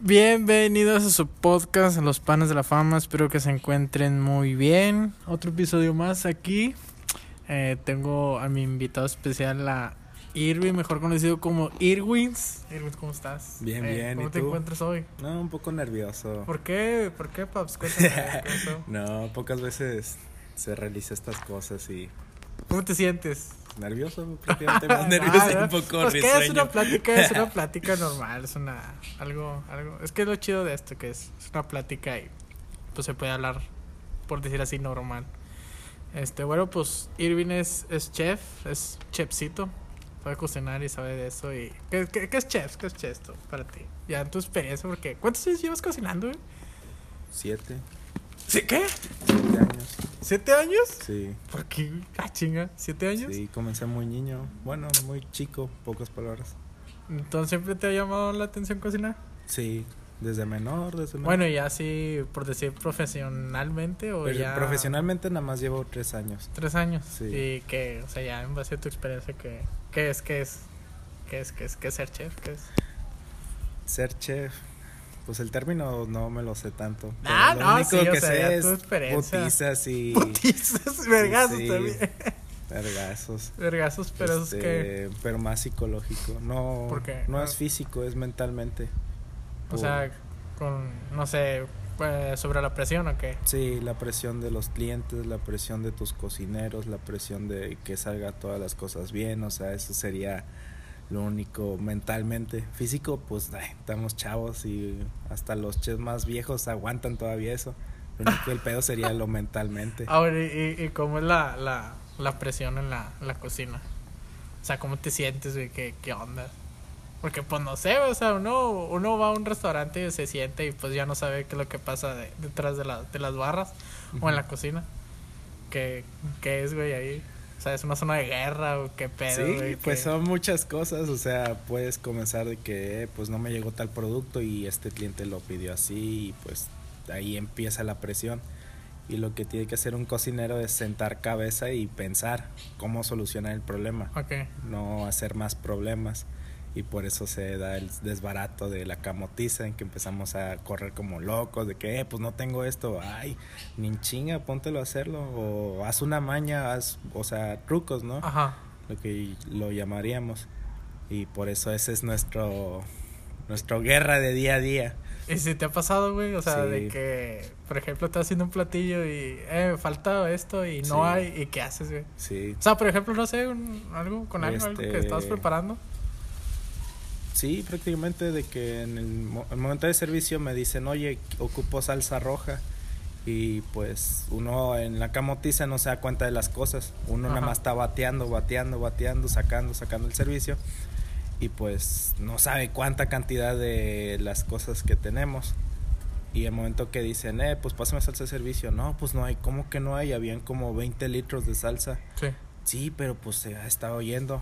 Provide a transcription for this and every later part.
Bienvenidos a su podcast, Los Panes de la Fama. Espero que se encuentren muy bien. Otro episodio más aquí. Eh, tengo a mi invitado especial, a Irwin, mejor conocido como Irwins. Irwins, ¿cómo estás? Bien, Eh, bien. ¿Cómo ¿y te tú? encuentras hoy? No, un poco nervioso. ¿Por qué? ¿Por qué, Paps? Cuéntame. No, pocas veces se realiza estas cosas y ¿Cómo te sientes? nervioso, prácticamente más nervioso Ah, un poco pues que es una plática, es una plática normal, es una algo, algo, es que es lo chido de esto que es, es una plática y pues se puede hablar por decir así normal. Este, bueno, pues Irving es, es chef, es chefcito, sabe cocinar y sabe de eso y ¿qué, qué, qué es chef? ¿Qué es chef esto para ti? Ya en tu experiencia porque ¿cuántos años llevas cocinando? güey? Siete, ¿Sí, ¿Qué? siete años. ¿Siete años? Sí, ¿Por qué? Ah, chinga, ¿siete años? sí, comencé muy niño. Bueno, muy chico, pocas palabras. Entonces siempre te ha llamado la atención cocinar. Sí, desde menor, desde menor. Bueno, ya así, por decir profesionalmente o Pero ya... profesionalmente nada más llevo tres años. Tres años. Sí. Y que, o sea, ya en base a tu experiencia, que, ¿qué es, qué es? ¿Qué es, qué es, qué es ser chef? ¿Qué es? Ser chef, pues el término no me lo sé tanto. Ah, lo no, único sí, o que sea, sé es tu experiencia. putizas y Putizas, vergazos sí. también. vergazos. Vergazos, pero es que... Este, pero más psicológico. No, ¿Por qué? no Ah. es físico, es mentalmente. O sea, con, no sé, pues, sobre la presión o qué. Sí, la presión de los clientes, la presión de tus cocineros, la presión de que salga todas las cosas bien, o sea, eso sería lo único mentalmente. Físico, pues ay, estamos chavos y hasta los chefs más viejos aguantan todavía eso. Lo único el pedo sería lo mentalmente. Ahora, ¿y, y, cómo es la, la, la presión en la, la cocina? O sea, ¿cómo te sientes, güey? ¿Qué, ¿Qué onda? Porque, pues, no sé, o sea, uno, uno va a un restaurante y se siente y pues ya no sabe qué es lo que pasa de- detrás de, la, de las barras o en la cocina. ¿Qué, qué es, güey, ahí? O sea, ¿es una zona de guerra o qué pedo, Sí, güey? pues ¿Qué- son muchas cosas, o sea, puedes comenzar de que pues no me llegó tal producto y este cliente lo pidió así y pues ahí empieza la presión. Y lo que tiene que hacer un cocinero es sentar cabeza y pensar cómo solucionar el problema, Ok. no hacer más problemas. Y por eso se da el desbarato de la camotiza en que empezamos a correr como locos, de que, eh, pues no tengo esto, ay, ni chinga, póntelo a hacerlo, o haz una maña, haz, o sea, trucos, ¿no? Ajá. lo que lo llamaríamos y por eso ese es nuestro nuestro guerra de día a día ¿Y si te ha pasado, güey? O sea, Sí. de que, por ejemplo, estás haciendo un platillo y, eh, me falta esto y no Sí. hay, ¿y qué haces, güey? sí O sea, por ejemplo, no sé, un- algo con algo, algo que Este- estabas preparando. Sí prácticamente de que en el, mo- el momento de servicio me dicen oye ocupo salsa roja y pues uno en la camotiza no se da cuenta de las cosas. Uno nada más está bateando bateando bateando sacando sacando el servicio. Y pues no sabe cuánta cantidad de las cosas que tenemos. Y el momento que dicen eh pues pásame salsa de servicio no pues no hay ¿cómo que no hay habían como 20 litros de salsa. Sí. Sí, pero pues se ha estado yendo.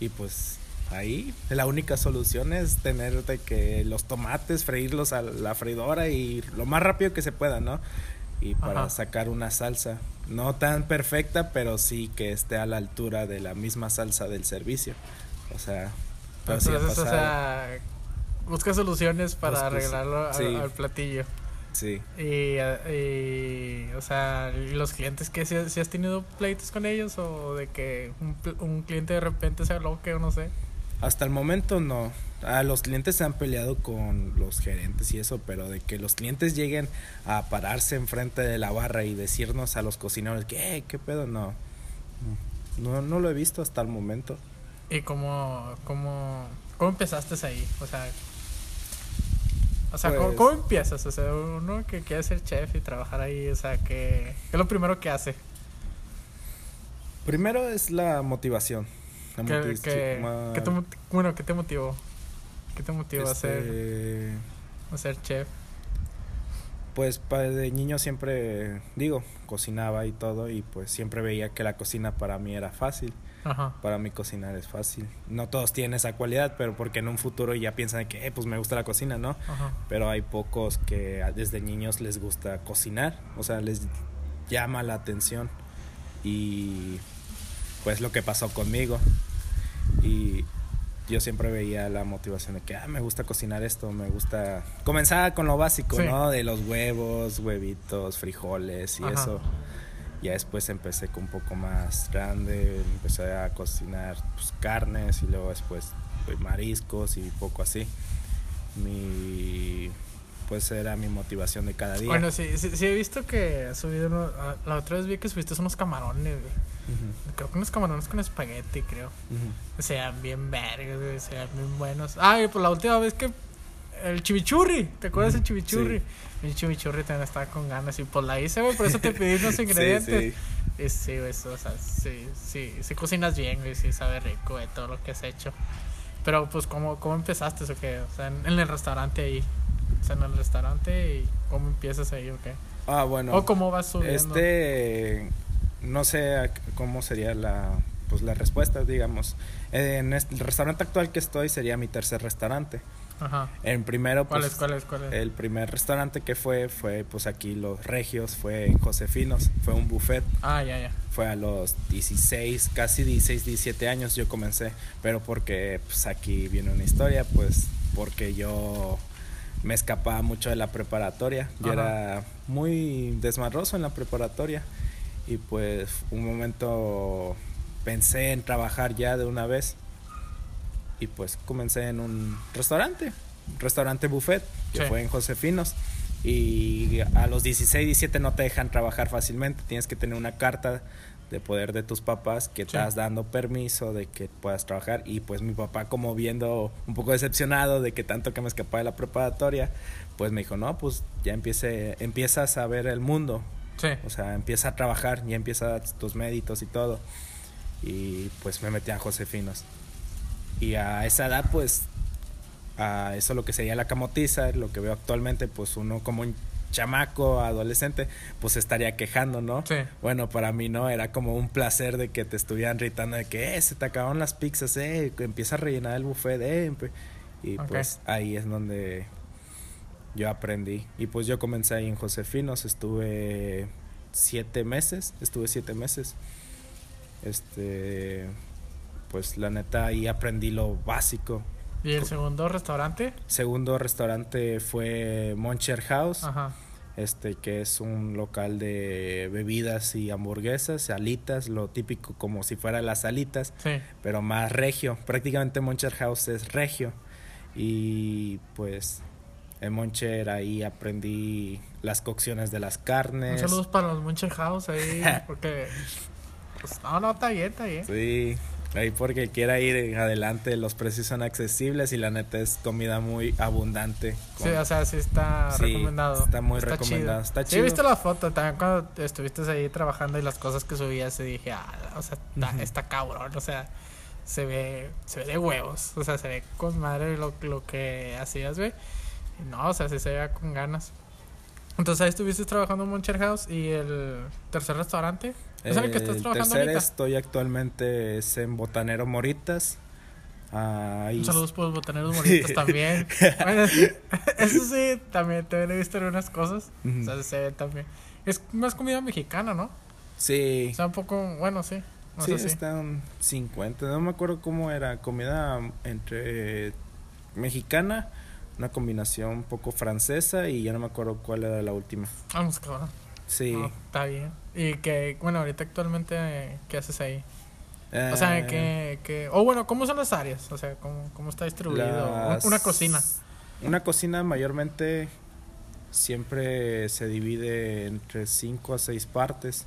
Y pues ahí la única solución es tener de que los tomates, freírlos a la freidora y lo más rápido que se pueda, ¿no? Y para Ajá. sacar una salsa. No tan perfecta, pero sí que esté a la altura de la misma salsa del servicio. O sea, pero sí Entonces, o sea, busca soluciones para arreglarlo al, sí. al platillo. Sí. Y, eh, y, o sea, ¿y los clientes que si, has tenido pleitos con ellos o de que un, un cliente de repente se aloque o no sé? Hasta el momento no. Ah, los clientes se han peleado con los gerentes y eso, pero de que los clientes lleguen a pararse enfrente de la barra y decirnos a los cocineros que, "Eh, ¿qué pedo? No. no. No lo he visto hasta el momento. ¿Y cómo, cómo, cómo empezaste ahí? O sea, o sea ¿cómo, Pues- cómo empiezas? O sea, uno que quiere ser chef y trabajar ahí, o sea, que, ¿qué es lo primero que hace? Primero es la motivación. ¿Qué, qué- qué te, bueno, ¿qué te motivó? ¿Qué te motivó a, ser, este, a ser chef? Pues de niño siempre, digo, cocinaba y todo y pues siempre veía que la cocina para mí era fácil. Ajá. Para mí cocinar es fácil. No todos tienen esa cualidad, pero porque en un futuro ya piensan que, eh, pues me gusta la cocina, ¿no? Ajá. Pero hay pocos que desde niños les gusta cocinar, o sea, les llama la atención. Y pues lo que pasó conmigo. Y yo siempre veía la motivación de que, ah, me gusta cocinar esto, me gusta... Comenzaba con lo básico, ¿no? De los huevos, huevitos, frijoles y eso. Ya después empecé con un poco más grande, empecé a cocinar pues, carnes y luego después pues, mariscos y poco así. Mi pues era mi motivación de cada día. Bueno, sí, sí, he visto que has subido la otra vez vi que subiste unos camarones, Creo que unos camarones con espagueti, creo. O sea, bien vergas, o sea, bien buenos. Ah, y pues la última vez que el chimichurri, ¿te acuerdas del chimichurri? El chimichurri también estaba con ganas y pues la hice, güey, por eso te pedí unos ingredientes. sí, sí. Y eso, o sea, sí, sí, sí cocinas bien, güey, sí sabe rico, de todo lo que has hecho. Pero pues, ¿cómo, cómo empezaste o qué? O sea, en, el restaurante ahí. O sea, en el restaurante y cómo empiezas ahí o qué. Ah, bueno. O cómo vas subiendo. Este, no sé cómo sería la, pues la respuesta, digamos. En el restaurante actual que estoy sería mi tercer restaurante. Ajá. En primero, pues, ¿Cuál es, cuál es, El primer restaurante que fue, fue pues aquí Los Regios, fue en Josefinos, fue un buffet. Ah, ya, ya. Fue a los 16, casi 16, 17 años yo comencé, pero porque pues aquí viene una historia, pues porque yo me escapaba mucho de la preparatoria. Yo era muy desmadroso en la preparatoria y pues un momento pensé en trabajar ya de una vez y pues comencé en un restaurante, restaurante buffet, que fue en Josefinos. Y a los 16, 17 no te dejan trabajar fácilmente, tienes que tener una carta de poder de tus papás que estás dando permiso de que puedas trabajar y pues mi papá como viendo un poco decepcionado de que tanto que me escapaba de la preparatoria pues me dijo no pues ya empiece empiezas a ver el mundo o sea empieza a trabajar ya empieza tus méritos y todo y pues me metí a Josefinos y a esa edad, pues, a eso lo que sería la camotiza, lo que veo actualmente, pues uno como un chamaco, adolescente, pues estaría quejando, ¿no? Sí. Bueno, para mí no, era como un placer de que te estuvieran gritando de que, eh, se te acabaron las pizzas, eh, empieza a rellenar el buffet, eh. Y pues ahí es donde yo aprendí. Y pues yo comencé ahí en Josefinos, estuve siete meses, estuve siete meses. Este, pues la neta ahí aprendí lo básico. ¿Y el segundo restaurante? Segundo restaurante fue Moncher House. Este que es un local de bebidas y hamburguesas, alitas, lo típico como si fuera las alitas, pero más regio. Prácticamente Moncher House es regio. Y pues en Moncher ahí aprendí las cocciones de las carnes. Saludos para los Moncher House ahí, porque pues, no, no, está bien, está bien. Sí, Ahí porque quiera ir adelante, los precios son accesibles y la neta es comida muy abundante. Sí, o sea, sí está recomendado. Está muy recomendado. Está chido. Sí, viste la foto también cuando estuviste ahí trabajando y las cosas que subías y dije, ah, o sea, está, cabrón, o sea, se ve, se ve de huevos, o sea, se ve con madre lo, lo que hacías, güey. No, o sea, sí se ve con ganas. Entonces ahí estuviste trabajando en Moncher House y el tercer restaurante. ¿Es el que estás trabajando tercer estoy actualmente es en Botanero Moritas. Un saludo por los botaneros moritas también. bueno, eso sí, también, te he visto en unas cosas. O sea, se ve también. Es más comida mexicana, ¿no? Sí. O sea, un poco, bueno, sí. sí, está un 50. No me acuerdo cómo era. Comida entre mexicana una combinación un poco francesa y ya no me acuerdo cuál era la última. Vamos, cabrón. Sí. está bien. Y que, bueno, ahorita actualmente, ¿qué haces ahí? o sea, eh, que, que... O bueno, ¿cómo son las áreas? O sea, ¿cómo, cómo está distribuido? Una cocina. Una cocina mayormente siempre se divide entre cinco a seis partes.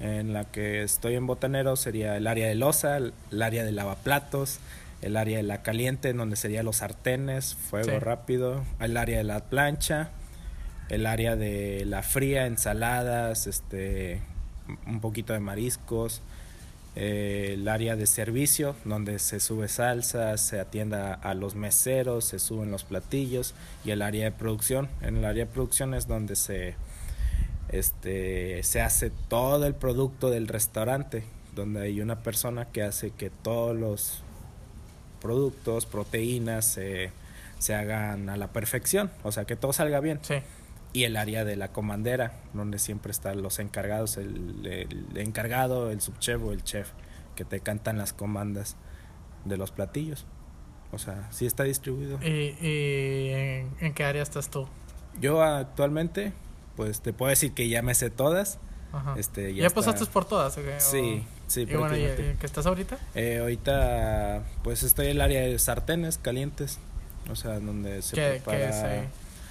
En la que estoy en botanero sería el área de losa, el área de lavaplatos, el área de la caliente, en donde serían los sartenes, fuego rápido, el área de la plancha, el área de la fría, ensaladas, este, un poquito de mariscos, eh, el área de servicio, donde se sube salsa, se atienda a los meseros, se suben los platillos, y el área de producción. En el área de producción es donde se, este, se hace todo el producto del restaurante, donde hay una persona que hace que todos los productos, proteínas se, se hagan a la perfección, o sea, que todo salga bien. Sí. Y el área de la comandera, donde siempre están los encargados, el, encargado, el subchef o el chef, que te cantan las comandas de los platillos. O sea, sí está distribuido. ¿Y, y en, en qué área estás tú? Yo actualmente, pues te puedo decir que ya me sé todas. Ajá. Este, ¿Ya, está- pasaste por todas? ok? Sí, sí, Y bueno, ¿y, qué estás ahorita? Eh, ahorita, pues estoy en el área de sartenes calientes. O sea, donde se ¿Qué, prepara. qué es ahí?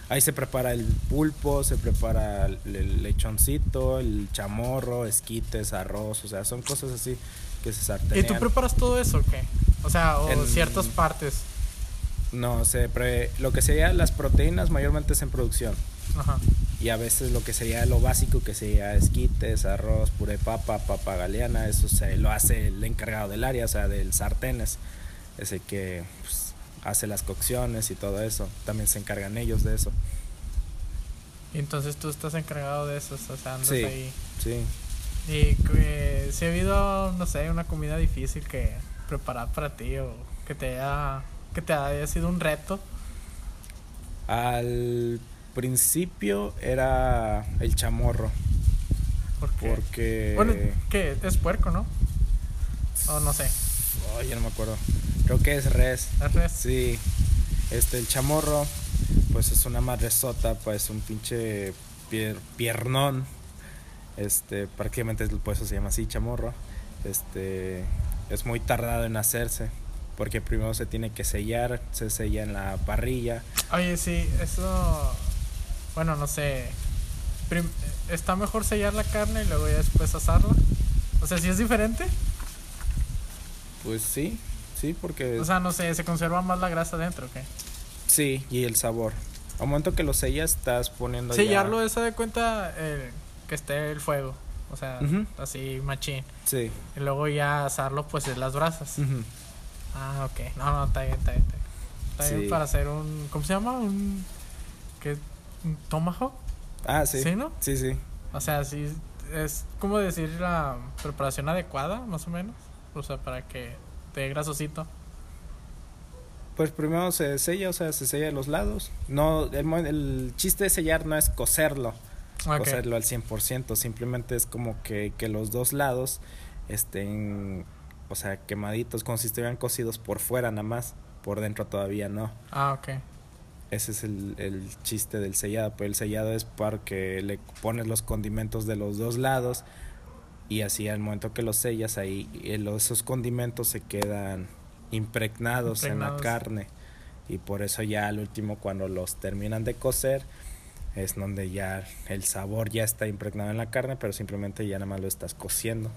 Ahí se prepara el pulpo, se prepara el, el lechoncito, el chamorro, esquites, arroz, o sea, son cosas así que se ¿Y sartenean. tú preparas todo eso o qué? O sea, o En- ciertas partes. No, se pre- lo que sería las proteínas mayormente es en producción. Ajá. Y a veces lo que sería lo básico, que sería esquites, arroz, puré papa, papa galeana, eso se lo hace el encargado del área, o sea, del sartenes. Es el que pues, hace las cocciones y todo eso. También se encargan ellos de eso. Y entonces tú estás encargado de eso, o sea, andas Sí. ahí. Sí. Y que, si ha habido, no sé, una comida difícil que preparar para ti o que te haya, que te haya sido un reto. Al principio era el chamorro. Porque, Porque. bueno, que es puerco, ¿no? O no sé, Ay, ya no me acuerdo. Creo que es res. es res. Sí. Este, el chamorro, pues es una madresota, pues un pinche pier- piernón. Este, prácticamente por eso se llama así, chamorro. Este, es muy tardado en hacerse. Porque primero se tiene que sellar, se sella en la parrilla. Oye, sí, eso, bueno, no sé, prim- está mejor sellar la carne y luego ya después asarla. O sea, si es diferente, Pues sí, sí, porque o sea, no sé, se conserva más la grasa dentro, ¿qué? sí, y el sabor. Al momento que lo sellas, estás poniendo ya- Sellarlo es de cuenta eh, que esté el fuego, o sea, así machín. Sí. Y luego ya asarlo pues en las brasas. Ah, ok. No, no, está bien, está bien. Está bien, Está bien Sí. para hacer un, ¿cómo se llama? Un, ¿qué? ¿Un tomahawk? Ah, sí. ¿Sí, no? Sí, sí. O sea, sí, es como decir la preparación adecuada, más o menos. O sea, para que te dé grasosito. Pues primero se sella, o sea, se sella los lados. No, el, el chiste de sellar no es coserlo, Ok. coserlo al 100%, simplemente es como que, que los dos lados estén, o sea, quemaditos, como si estuvieran cocidos por fuera nada más, por dentro todavía no. Ah, ok. Ese es el, el chiste del sellado, pero el sellado es para que le pones los condimentos de los dos lados y así al momento que los sellas ahí, eh, esos condimentos se quedan impregnados, en la Impregnados. carne y por eso ya al último cuando los terminan de cocer es donde ya el sabor ya está impregnado en la carne, pero simplemente ya nada más lo estás cociendo.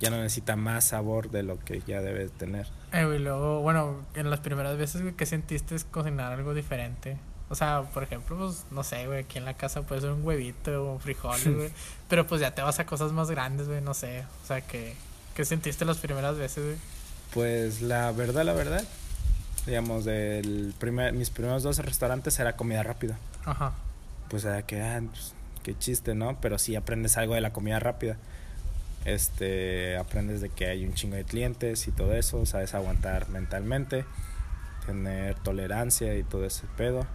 Ya no necesita más sabor de lo que ya debe tener. Eh, güey, luego, bueno, en las primeras veces, güey, ¿qué sentiste cocinar algo diferente? O sea, por ejemplo, pues, no sé, güey, aquí en la casa puede ser un huevito o frijoles, güey. pero pues ya te vas a cosas más grandes, güey, no sé. O sea, ¿qué, qué sentiste las primeras veces, güey? Pues la verdad, la verdad, digamos, del primer, mis primeros dos restaurantes era comida rápida. Ajá. Pues era que, ah, pues, qué chiste, ¿no? Pero sí aprendes algo de la comida rápida. Este, aprendes de que hay un chingo de clientes y todo eso, sabes aguantar mentalmente, tener tolerancia y todo ese pedo.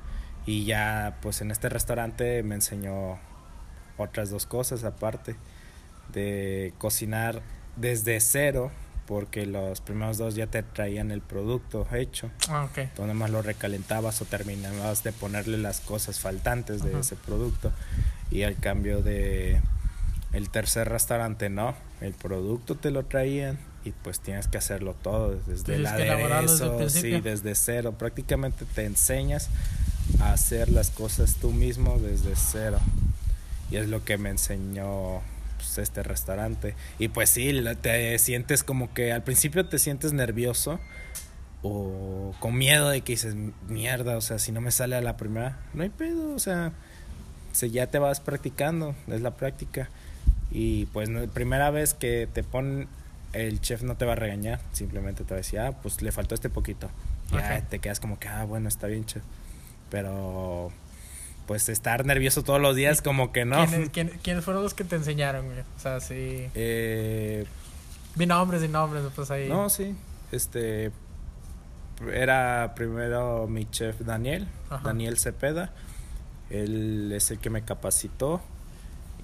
Y ya, pues en este restaurante me enseñó otras dos cosas aparte de cocinar desde cero, porque los primeros dos ya te traían el producto hecho. Ah, ok. Tú lo recalentabas o terminabas de ponerle las cosas faltantes de ese producto. Y al cambio de el tercer restaurante, no. El producto te lo traían y pues tienes que hacerlo todo, desde el elaborarlo desde aderezo, sí, desde cero. Prácticamente te enseñas a hacer las cosas tú mismo desde cero. Y es lo que me enseñó pues, este restaurante. Y pues sí, te sientes como que al principio te sientes nervioso o con miedo de que dices, mierda, o sea, si no me sale a la primera, no hay pedo, o sea, si ya te vas practicando, es la práctica. Y pues primera vez que te ponen, el chef no te va a regañar, simplemente te va a decir, ah, pues le faltó este poquito. Ya Ok. te quedas como que, ah, bueno, está bien, chef. Pero pues estar nervioso todos los días como que no. ¿Quiénes, quién- quiénes fueron los que te enseñaron, güey? O sea, sí. Eh, Vi nombres y nombres, pues ahí. no, sí. Este era primero mi chef Daniel, Ajá. Daniel Cepeda. Él es el que me capacitó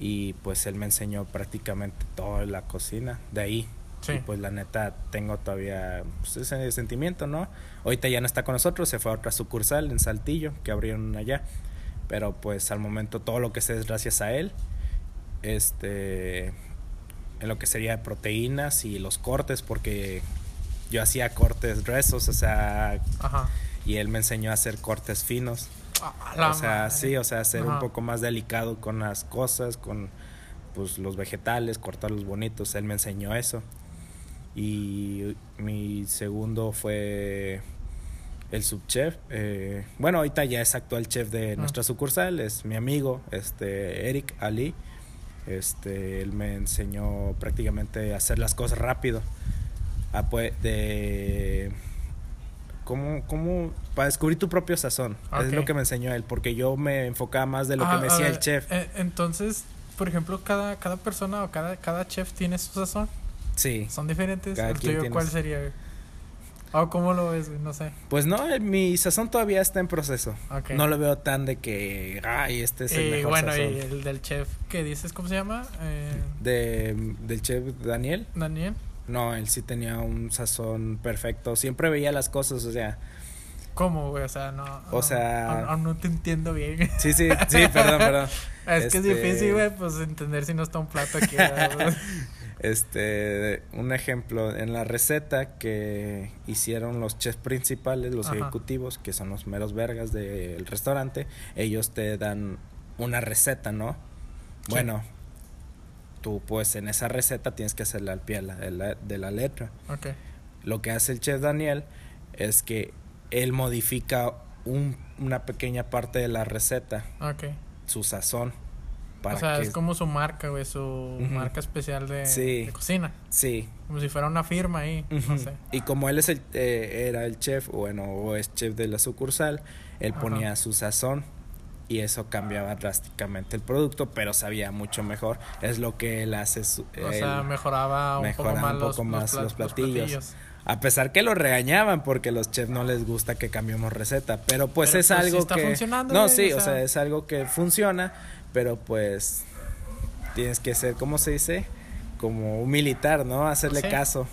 y pues él me enseñó prácticamente toda la cocina. De ahí Sí. Y pues la neta tengo todavía pues, ese sentimiento, ¿no? Ahorita ya no está con nosotros, se fue a otra sucursal en Saltillo, que abrieron allá. Pero pues al momento todo lo que sé es gracias a él. Este, en lo que sería proteínas y los cortes, porque yo hacía cortes gruesos, o sea, Ajá. y él me enseñó a hacer cortes finos. Ah, o sea, madre. sí, o sea, ser un poco más delicado con las cosas, con pues los vegetales, cortarlos bonitos, él me enseñó eso. Y mi segundo fue el subchef. eh, bueno, ahorita ya es actual chef de Ah. nuestra sucursal, es mi amigo, este Eric Ali. Este, él me enseñó prácticamente a hacer las cosas rápido. A, pues, de cómo, cómo para descubrir tu propio sazón. Es lo que me enseñó él, porque yo me enfocaba más de lo Ah, que me a decía ver, el chef. eh, entonces, por ejemplo, cada, cada persona o cada, cada chef tiene su sazón. Sí. ¿Son diferentes? Cada ¿El quien tuyo cuál sería? güey? ¿O cómo lo ves? güey? No sé. Pues no, eh, mi sazón todavía está en proceso. No lo veo tan de que, ay, este es el y mejor bueno, sazón. y el del chef que dices, ¿cómo se llama? Eh, De, del chef Daniel. Daniel. No, él sí tenía un sazón perfecto. Siempre veía las cosas, o sea. ¿Cómo, güey? O sea, no. O no, sea- aún no te entiendo bien. Sí, sí, sí, perdón, perdón. es que es Este- difícil, güey, pues entender si no está un plato aquí. Este, un ejemplo, en la receta que hicieron los chefs principales, los Ajá. ejecutivos, que son los meros vergas del restaurante, ellos te dan una receta, ¿no? Sí. Bueno, tú pues en esa receta tienes que hacerla al pie de la, de la- de la letra. ok. Lo que hace el chef Daniel es que él modifica un- una pequeña parte de la receta, Ok. su sazón, para o sea, que... es como su marca, güey, su marca especial de, Sí. de cocina. Sí, Como si fuera una firma ahí, no Ujú. sé. Y como él es el, eh, era el chef, bueno, o es chef de la sucursal, él ponía su sazón y eso cambiaba drásticamente el producto, pero sabía mucho mejor. Es lo que él hace. su- O él- sea, mejoraba un poco mejoraba más, un los, poco más los platillos. platillos. a pesar que lo regañaban porque los chefs no les gusta que cambiemos receta, pero pues Pero, es pues, sí algo está que funcionando, no sí, o sea. sea, es algo que funciona, pero pues tienes que ser, ¿cómo se dice? Como un militar, ¿no? Hacerle Sí. caso.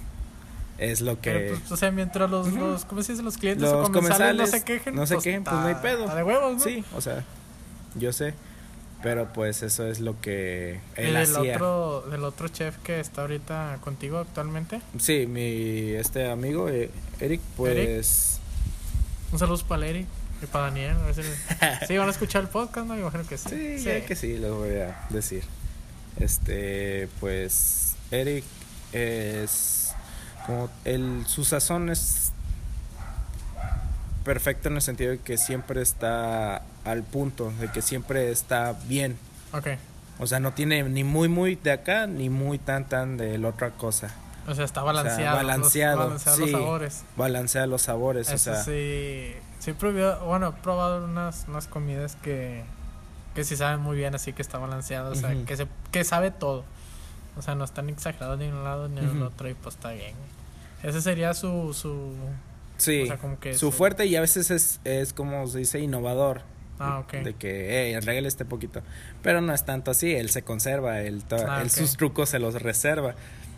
Es lo que Pero, pues, o sea, mientras los, los ¿cómo se dice? Los clientes Los o comensales no comensales se quejen. no se quejen, pues, no hay pedo. de huevos, ¿no? Sí, o sea, yo sé. Pero pues eso es lo que Y él del hacía. otro, del otro chef que está ahorita contigo actualmente. Sí, mi este amigo eh, Eric, pues Un saludo para Leri y para Daniel. A ver si les- sí, van a escuchar el podcast, ¿no? Me imagino que sí. sí, ya que sí, lo voy a decir. Este, pues Eric es como el su sazón es perfecto en el sentido de que siempre está al punto, de que siempre está bien. Ok. O sea, no tiene ni muy muy de acá ni muy tan tan de la otra cosa. O sea, está O sea, balanceado. los- balanceado, balanceado los sí. sabores. Balancea los sabores, o Eso sea, sí. Sí, probado, bueno, he probado unas, unas comidas que, que sí saben muy bien, así que está balanceado. O sea, Ujú. que, se, que sabe todo. O sea, no están exagerados ni en un lado ni en el Ujú. otro y pues está bien. Ese sería su. su sí, o sea, como que su su- fuerte y a veces es, es como se dice innovador. ah, ok. De que, hey, regale este poquito. Pero no es tanto así, él se conserva, él, Ah, él sus trucos se los reserva.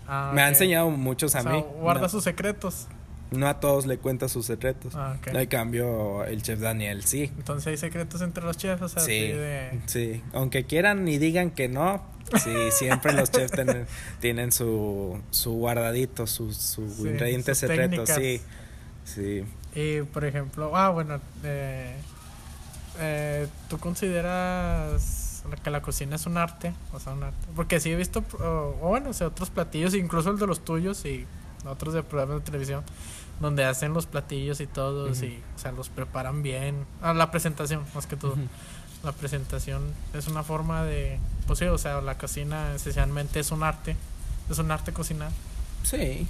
Ah, Me ha enseñado muchos a sea, mí. guarda no, sus secretos. no a todos le cuenta sus secretos. Ah. En cambio, el chef Daniel sí. Entonces hay secretos entre los chefs, o sea, Sí, de... sí. Aunque quieran y digan que no, sí, siempre los chefs tienen, tienen su, su guardadito, su, su Sí, ingrediente sus secreto, técnicas. sí. Sí. Y, por ejemplo, ah, bueno, eh, eh, ¿tú consideras que la cocina es un arte? O sea, un arte. Porque sí he visto, o o bueno, o sea, otros platillos, incluso el de los tuyos y otros de programas de televisión, donde hacen los platillos y todos Ujú. y, o sea, los preparan bien. Ah, la presentación, más que todo. La presentación es una forma de, pues sí, o sea, la cocina esencialmente es un arte, es un arte cocinar. Sí.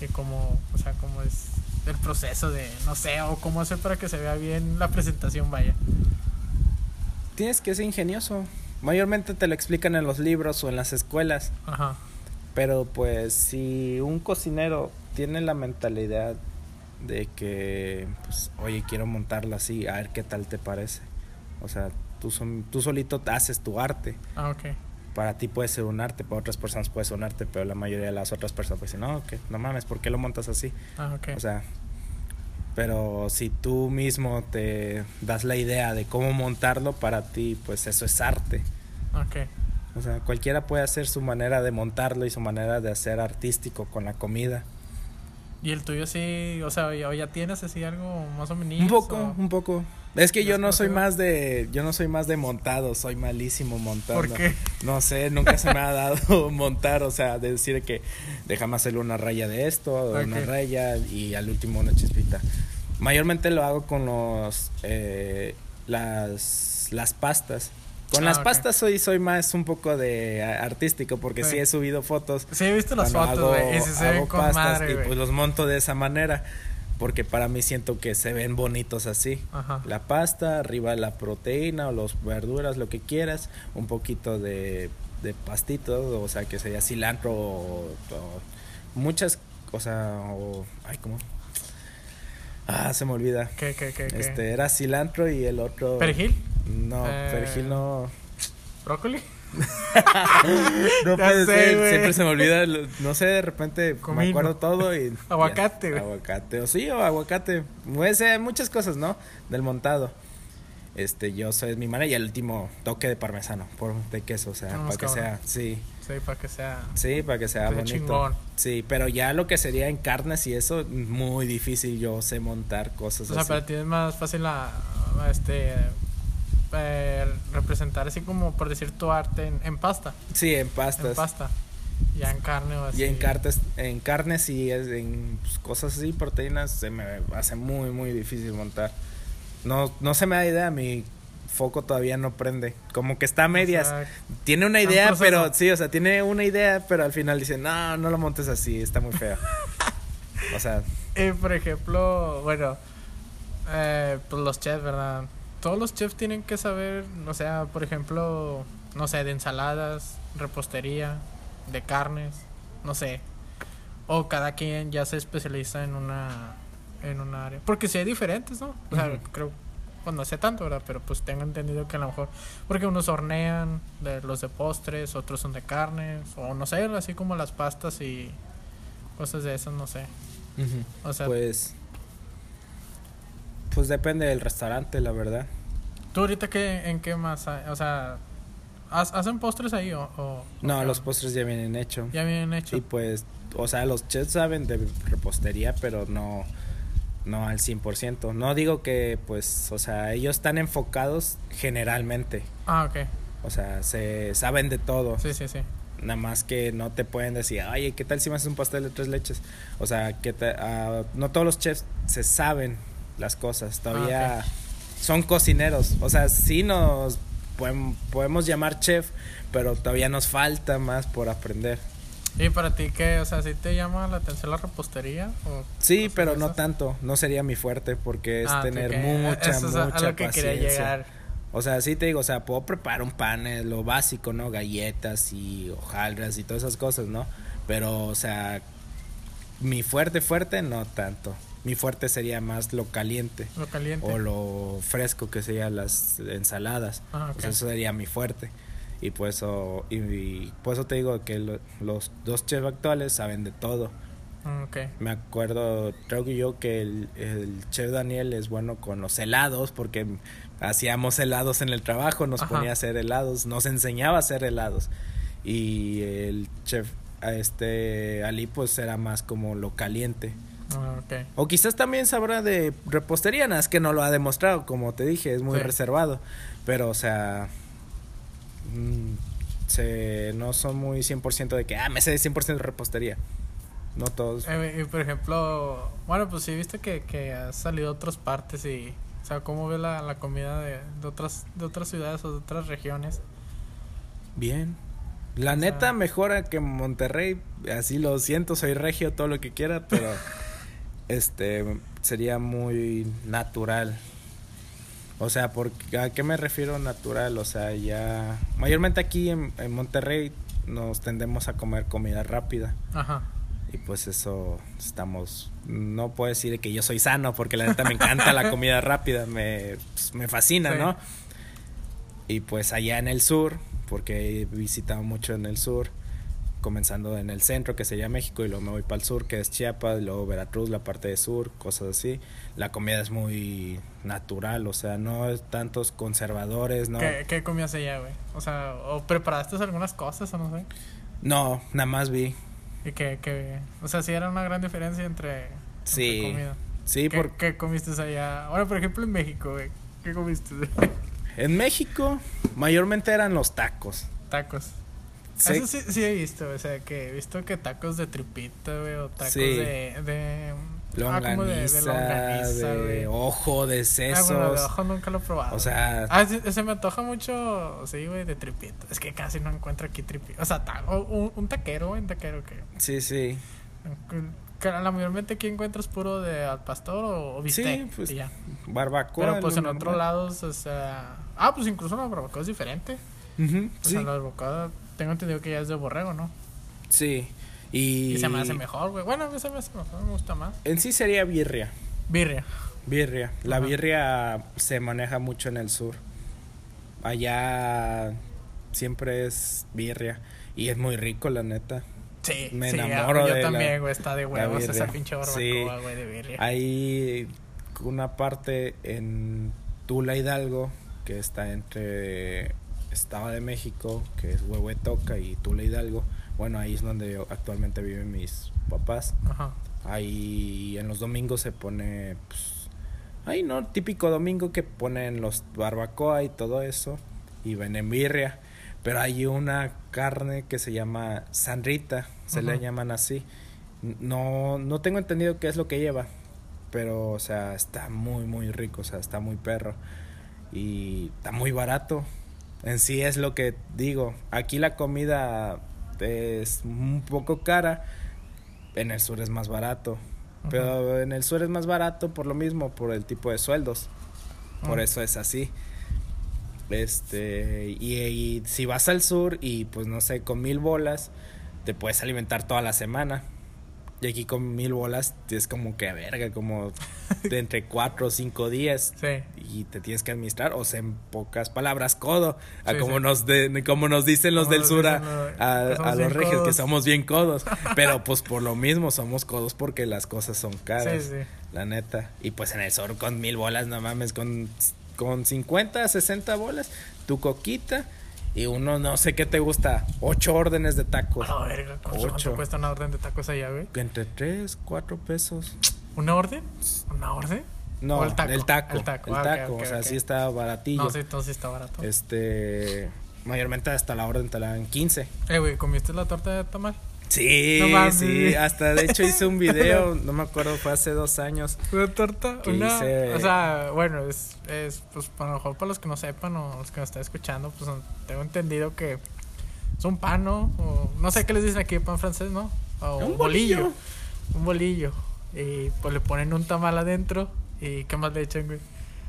Y como, o sea, cómo es el proceso de, no sé, o cómo hacer para que se vea bien la presentación, vaya. Tienes que ser ingenioso. Mayormente te lo explican en los libros o en las escuelas. Ajá. Pero pues si un cocinero tiene la mentalidad de que, pues, oye, quiero montarla así, a ver qué tal te parece. O sea, tú, son- tú solito haces tu arte. Ah, ok. Para ti puede ser un arte, para otras personas puede ser un arte, pero la mayoría de las otras personas pues dicen, no, que no mames, ¿por qué lo montas así? Ah. O sea, pero si tú mismo te das la idea de cómo montarlo para ti, pues eso es arte. ok. O sea, cualquiera puede hacer su manera de montarlo y su manera de hacer artístico con la comida. ¿Y el tuyo sí, o sea, ya, ya tienes así algo más o menos? Un poco, o- un poco. Es que yo no soy más de, yo no soy más de montado, soy malísimo montando. ¿Por qué? No sé, nunca se me ha dado montar, o sea, de decir que déjame hacerle una raya de esto, una raya y al último una chispita. Mayormente lo hago con los, eh, las, las pastas. Con Ah, las pastas soy, soy más un poco de artístico porque sí, Sí. he subido fotos Sí, he visto las fotos, hago- güey. Y sí se hago ven con pastas madre, y pues los monto de esa manera porque para mí siento que se ven bonitos así. Ajá. La pasta, arriba la proteína o las verduras, lo que quieras, un poquito de, de pastito, o sea, que sería cilantro o, o muchas cosas, o, ay, ¿cómo? Ah, se me olvida. ¿Qué, qué, qué, qué? Este, era cilantro y el otro... ¿Perejil? No, Eh, perejil no. ¿Brócoli? No puede sé, ser, siempre se me olvida, no sé, de repente me acuerdo todo y... Aguacate, güey. Aguacate, o sí, o aguacate. Puede ser muchas cosas, ¿no? Del montado. Este, yo soy mi manera y el último toque de parmesano, por, de queso, o sea, para que cabrón. sea, sí, Sí, para que sea... sí, para que sea bonito. chingón. Sí, pero ya lo que sería en carnes y eso, muy difícil yo sé montar cosas O sea, así. para ti es más fácil la, este, eh, representar así como, por decir, tu arte en, en pasta. Sí, en pastas. En pasta. Ya en carne o así. Y en carnes, en carnes y en pues, cosas así, proteínas, se me hace muy, muy difícil montar. No, no se me da idea, mi foco todavía no prende. Como que está a medias. O sea, tiene una idea, pero sí, o sea, tiene una idea, pero al final dice, no, no lo montes así, está muy feo. o sea, eh, por ejemplo, bueno, eh, pues los chefs, ¿verdad? Todos los chefs tienen que saber, o sea, por ejemplo, no sé, de ensaladas, repostería, de carnes, no sé. O cada quien ya se especializa en una en una área. Porque sí hay diferentes, ¿no? O sea, creo pues no sé tanto, ¿verdad? Pero pues tengo entendido que a lo mejor porque unos hornean de los de postres, otros son de carnes o no sé, así como las pastas y cosas de esas, no sé. O sea, pues, pues depende del restaurante, la verdad. ¿Tú ahorita qué, en qué más? hay? O sea, ¿ha- ¿hacen postres ahí o...? o- No, los postres ya vienen hechos. Ya vienen hechos. Y pues, o sea, los chefs saben de repostería, pero no, no al 100%. No digo que, pues, o sea, ellos están enfocados generalmente. Ah, ok. O sea, se saben de todo. Sí, sí, sí. Nada más que no te pueden decir, oye, ¿qué tal si me haces un pastel de tres leches? O sea, que te- ah, no todos los chefs se saben las cosas. Todavía Ah, son cocineros. O sea, sí nos podem- podemos llamar chef, pero todavía nos falta más por aprender. ¿Y para ti qué? O sea, ¿sí te llama la atención la repostería? O Sí, pero no tanto. No sería mi fuerte porque es Ah, tener mucha, eso es a- mucha a lo que paciencia. quería llegar. O sea, sí te digo, o sea, puedo preparar un pan, eh, lo básico, ¿no? Galletas y hojaldras y todas esas cosas, ¿no? Pero, o sea, mi fuerte, fuerte, no tanto. Mi fuerte sería más lo caliente Lo caliente. o lo fresco que serían las ensaladas. Ah, eso sería mi fuerte. Y por eso, y, y por eso te digo que lo- los dos chefs actuales saben de todo. Ah. Me acuerdo, creo que yo que el, el chef Daniel es bueno con los helados porque hacíamos helados en el trabajo, nos Ajá. ponía a hacer helados, nos enseñaba a hacer helados. Y el chef este Ali pues era más como lo caliente. Ah, ok. O quizás también sabrá de repostería, nada es que no lo ha demostrado, como te dije, es muy Sí. reservado. Pero, o sea, mm, se, no son muy 100% de que, ah, me sé de 100% de repostería. No todos. Eh, y por ejemplo, bueno, pues sí, viste que, que has salido a otras partes y, o sea, ¿cómo ves la, la comida de, de otras de otras ciudades o de otras regiones? Bien. La O neta sea- mejora que Monterrey, así lo siento, soy regio, todo lo que quiera, pero este sería muy natural. O sea, porque, ¿a qué me refiero natural? O sea, ya... Mayormente aquí en, en Monterrey nos tendemos a comer comida rápida. Ajá. Y pues eso estamos... No puedo decir que yo soy sano, porque la neta me encanta la comida rápida, me, pues, me fascina, Sí. ¿no? Y pues allá en el sur, porque he visitado mucho en el sur, comenzando en el centro, que sería México, y luego me voy para el sur, que es Chiapas, luego Veracruz, la parte de sur, cosas así. La comida es muy natural, o sea, no es tantos conservadores, ¿no? ¿Qué, qué comías allá, güey? O sea, ¿o preparaste algunas cosas o no sé? No, nada más vi. Y que, que, o sea, sí era una gran diferencia entre, entre Sí. comida. Sí, ¿Qué, porque qué comiste allá? Ahora, por ejemplo, en México, güey. ¿Qué comiste? en México mayormente eran los tacos. tacos. Sí, Eso sí, sí he visto, o sea, que he visto que tacos de tripita, güey, o tacos Sí. de, de... ah, como de, de longaniza, longaniza, de ojo, de Ah, sesos. bueno, de ojo nunca lo he probado. o sea, Ah, sí, se me antoja mucho, sí, güey, de tripita. Es que casi no encuentro aquí tripita. O sea, ta- un, un taquero, un taquero que... sí, sí. que la mayormente aquí encuentras puro de al pastor o, o bistec. Sí, pues, y ya. Barbacoa. Pero pues en otros lados, o sea... Ah, pues incluso la barbacoa es diferente. Ujú, O sí, sea, la barbacoa tengo entendido que ya es de borrego, ¿no? sí. Y, Y se me hace mejor, güey. Bueno, a mí se me hace mejor, me gusta más. En sí sería birria. Birria. Birria. La Ajá. birria se maneja mucho en el sur. Allá siempre es birria. Y es muy rico, la neta. Sí, Me sí, enamoro yo de también, güey. Está de huevos esa pinche barbacoa, Sí. güey, de birria. Hay una parte en Tula Hidalgo que está entre Estado de México, que es Huehuetoca, y Tula Hidalgo. Bueno, ahí es donde yo- actualmente viven mis papás. Ajá. Ahí en los domingos se pone, pues, ahí no, típico domingo que ponen los barbacoa y todo eso, y venden birria. Pero hay una carne que se llama sanrita, se le Ajá. llaman así. No, no tengo entendido qué es lo que lleva, pero, o sea, está muy, muy rico, o sea, está muy perro. Y está muy barato. En sí es lo que digo. Aquí la comida es un poco cara. En el sur es más barato. Pero en el sur es más barato por lo mismo, por el tipo de sueldos. Por Ah. eso es así. Este, y, y si vas al sur y pues no sé, con mil bolas, te puedes alimentar toda la semana. Y aquí con mil bolas es como que verga, como de entre cuatro o cinco días. Sí. Y te tienes que administrar, o sea, en pocas palabras, codo. A Sí, como, sí. Nos de, como nos dicen los Como del nos sur a, los regios, que somos bien codos. Pero pues por lo mismo somos codos porque las cosas son caras. Sí, sí. La neta. Y pues en el sur con mil bolas, no mames, con, con 50, 60 bolas, tu coquita y uno no sé qué te gusta, ocho órdenes de tacos. A la verga, ¿cuánto, cuesta una orden de tacos allá, güey? Entre 3, 4 pesos. ¿Una orden? ¿Una orden? No, ¿O el taco. El taco. El taco, ah, ok, ok, o sea, sí está baratillo. No, sí, entonces está barato. Este. Mayormente hasta la orden te la dan 15. Eh, güey, ¿comiste la torta de tamal? Sí, No sí. Hasta de hecho hice un video, no me acuerdo, fue hace dos años. Una torta, una... hice- O sea, bueno, es, es, pues, a lo mejor para los que no sepan o los que nos están escuchando, pues, tengo entendido que es un pan, ¿no? O, no sé qué les dicen aquí, pan francés, ¿no? O Un bolillo. Un bolillo. Y pues le ponen un tamal adentro y ¿qué más le echan, güey?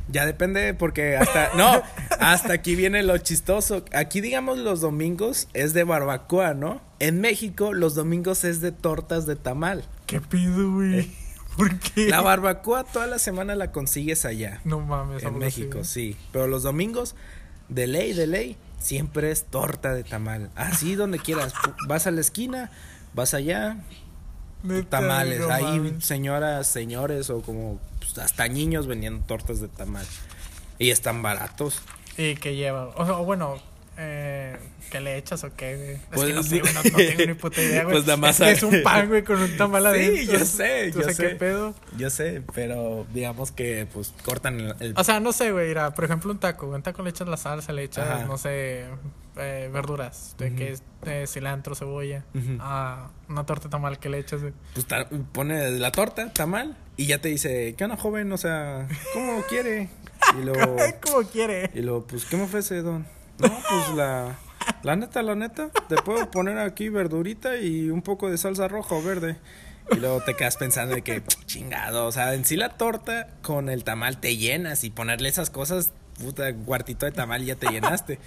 Ya depende porque hasta no, hasta aquí viene lo chistoso. Aquí digamos los domingos es de barbacoa, ¿no? En México los domingos es de tortas de tamal. ¿Qué pido, güey? ¿Por qué? La barbacoa toda la semana la consigues allá No mames, en así, México, sí, pero los domingos de ley, de ley, siempre es torta de tamal. Así donde quieras, vas a la esquina, vas allá, Neta, tamales. no mames. señoras, señores o como pues, hasta niños vendiendo tortas de tamal. Y están baratos. ¿Y qué lleva? O sea, bueno, eh, ¿qué le echas o qué, güey? Es Pues, que no sé, güey, no, no tengo ni puta idea, güey. Pues nada más es, que es un pan, güey, con un tamal Sí, adentro. yo sé, ¿Tú yo sé sé. qué pedo? Yo sé, pero digamos que pues cortan el, O sea, no sé, güey, mira, por ejemplo, un taco. Un taco le echas la salsa, le echas, Ajá. no sé, eh, verduras. De que es eh, cilantro, cebolla. Ah, una torta tamal que le echas, güey. pues pone la torta, tamal y ya te dice, "¿Qué onda, joven? O sea, ¿cómo quiere?" Y luego Como quiere. y luego pues ¿qué me ofrece, don? No, pues la la neta, la neta, te puedo poner aquí verdurita y un poco de salsa roja o verde. Y luego te quedas pensando de que chingado, o sea, en sí la torta con el tamal te llenas y ponerle esas cosas, puta, cuartito de tamal ya te llenaste.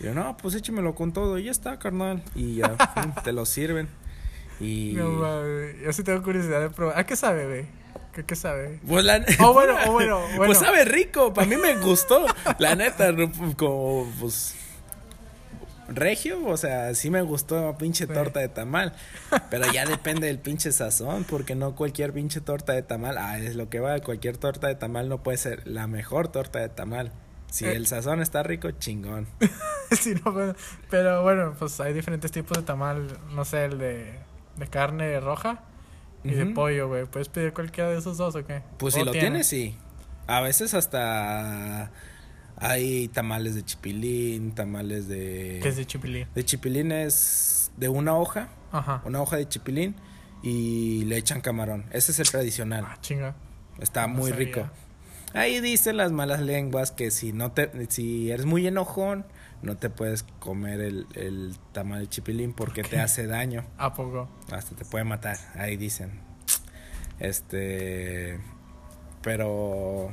Y yo, no, pues échemelo con todo y ya está, carnal. Y ya, te lo sirven. Y... No mames, yo sí tengo curiosidad de probar. ¿A qué sabe, güey? ¿Qué, qué sabe? Pues la Oh, bueno, oh, bueno, bueno. Pues sabe rico, para mí me gustó. La neta, como pues regio, o sea, sí me gustó pinche torta de tamal, pero ya depende del pinche sazón, porque no cualquier pinche torta de tamal, ah, es lo que va, cualquier torta de tamal no puede ser la mejor torta de tamal. Si Eh. el sazón está rico, chingón. Sí, no, bueno, pero bueno, pues hay diferentes tipos de tamal. No sé, el de, de carne roja y de pollo, güey. ¿Puedes pedir cualquiera de esos dos o qué? Pues ¿O si lo tiene? tienes, sí. A veces hasta hay tamales de chipilín, tamales de... Que es de chipilín. De chipilín es de una hoja, Ajá. una hoja de chipilín y le echan camarón. Ese es el tradicional. Ah, chinga. Está no muy sabía. rico. Ahí dicen las malas lenguas que si no te, si eres muy enojón, no te puedes comer el, el tamal de chipilín porque ¿Por te hace daño. ¿A poco? Hasta te puede matar. Ahí dicen. Este. Pero.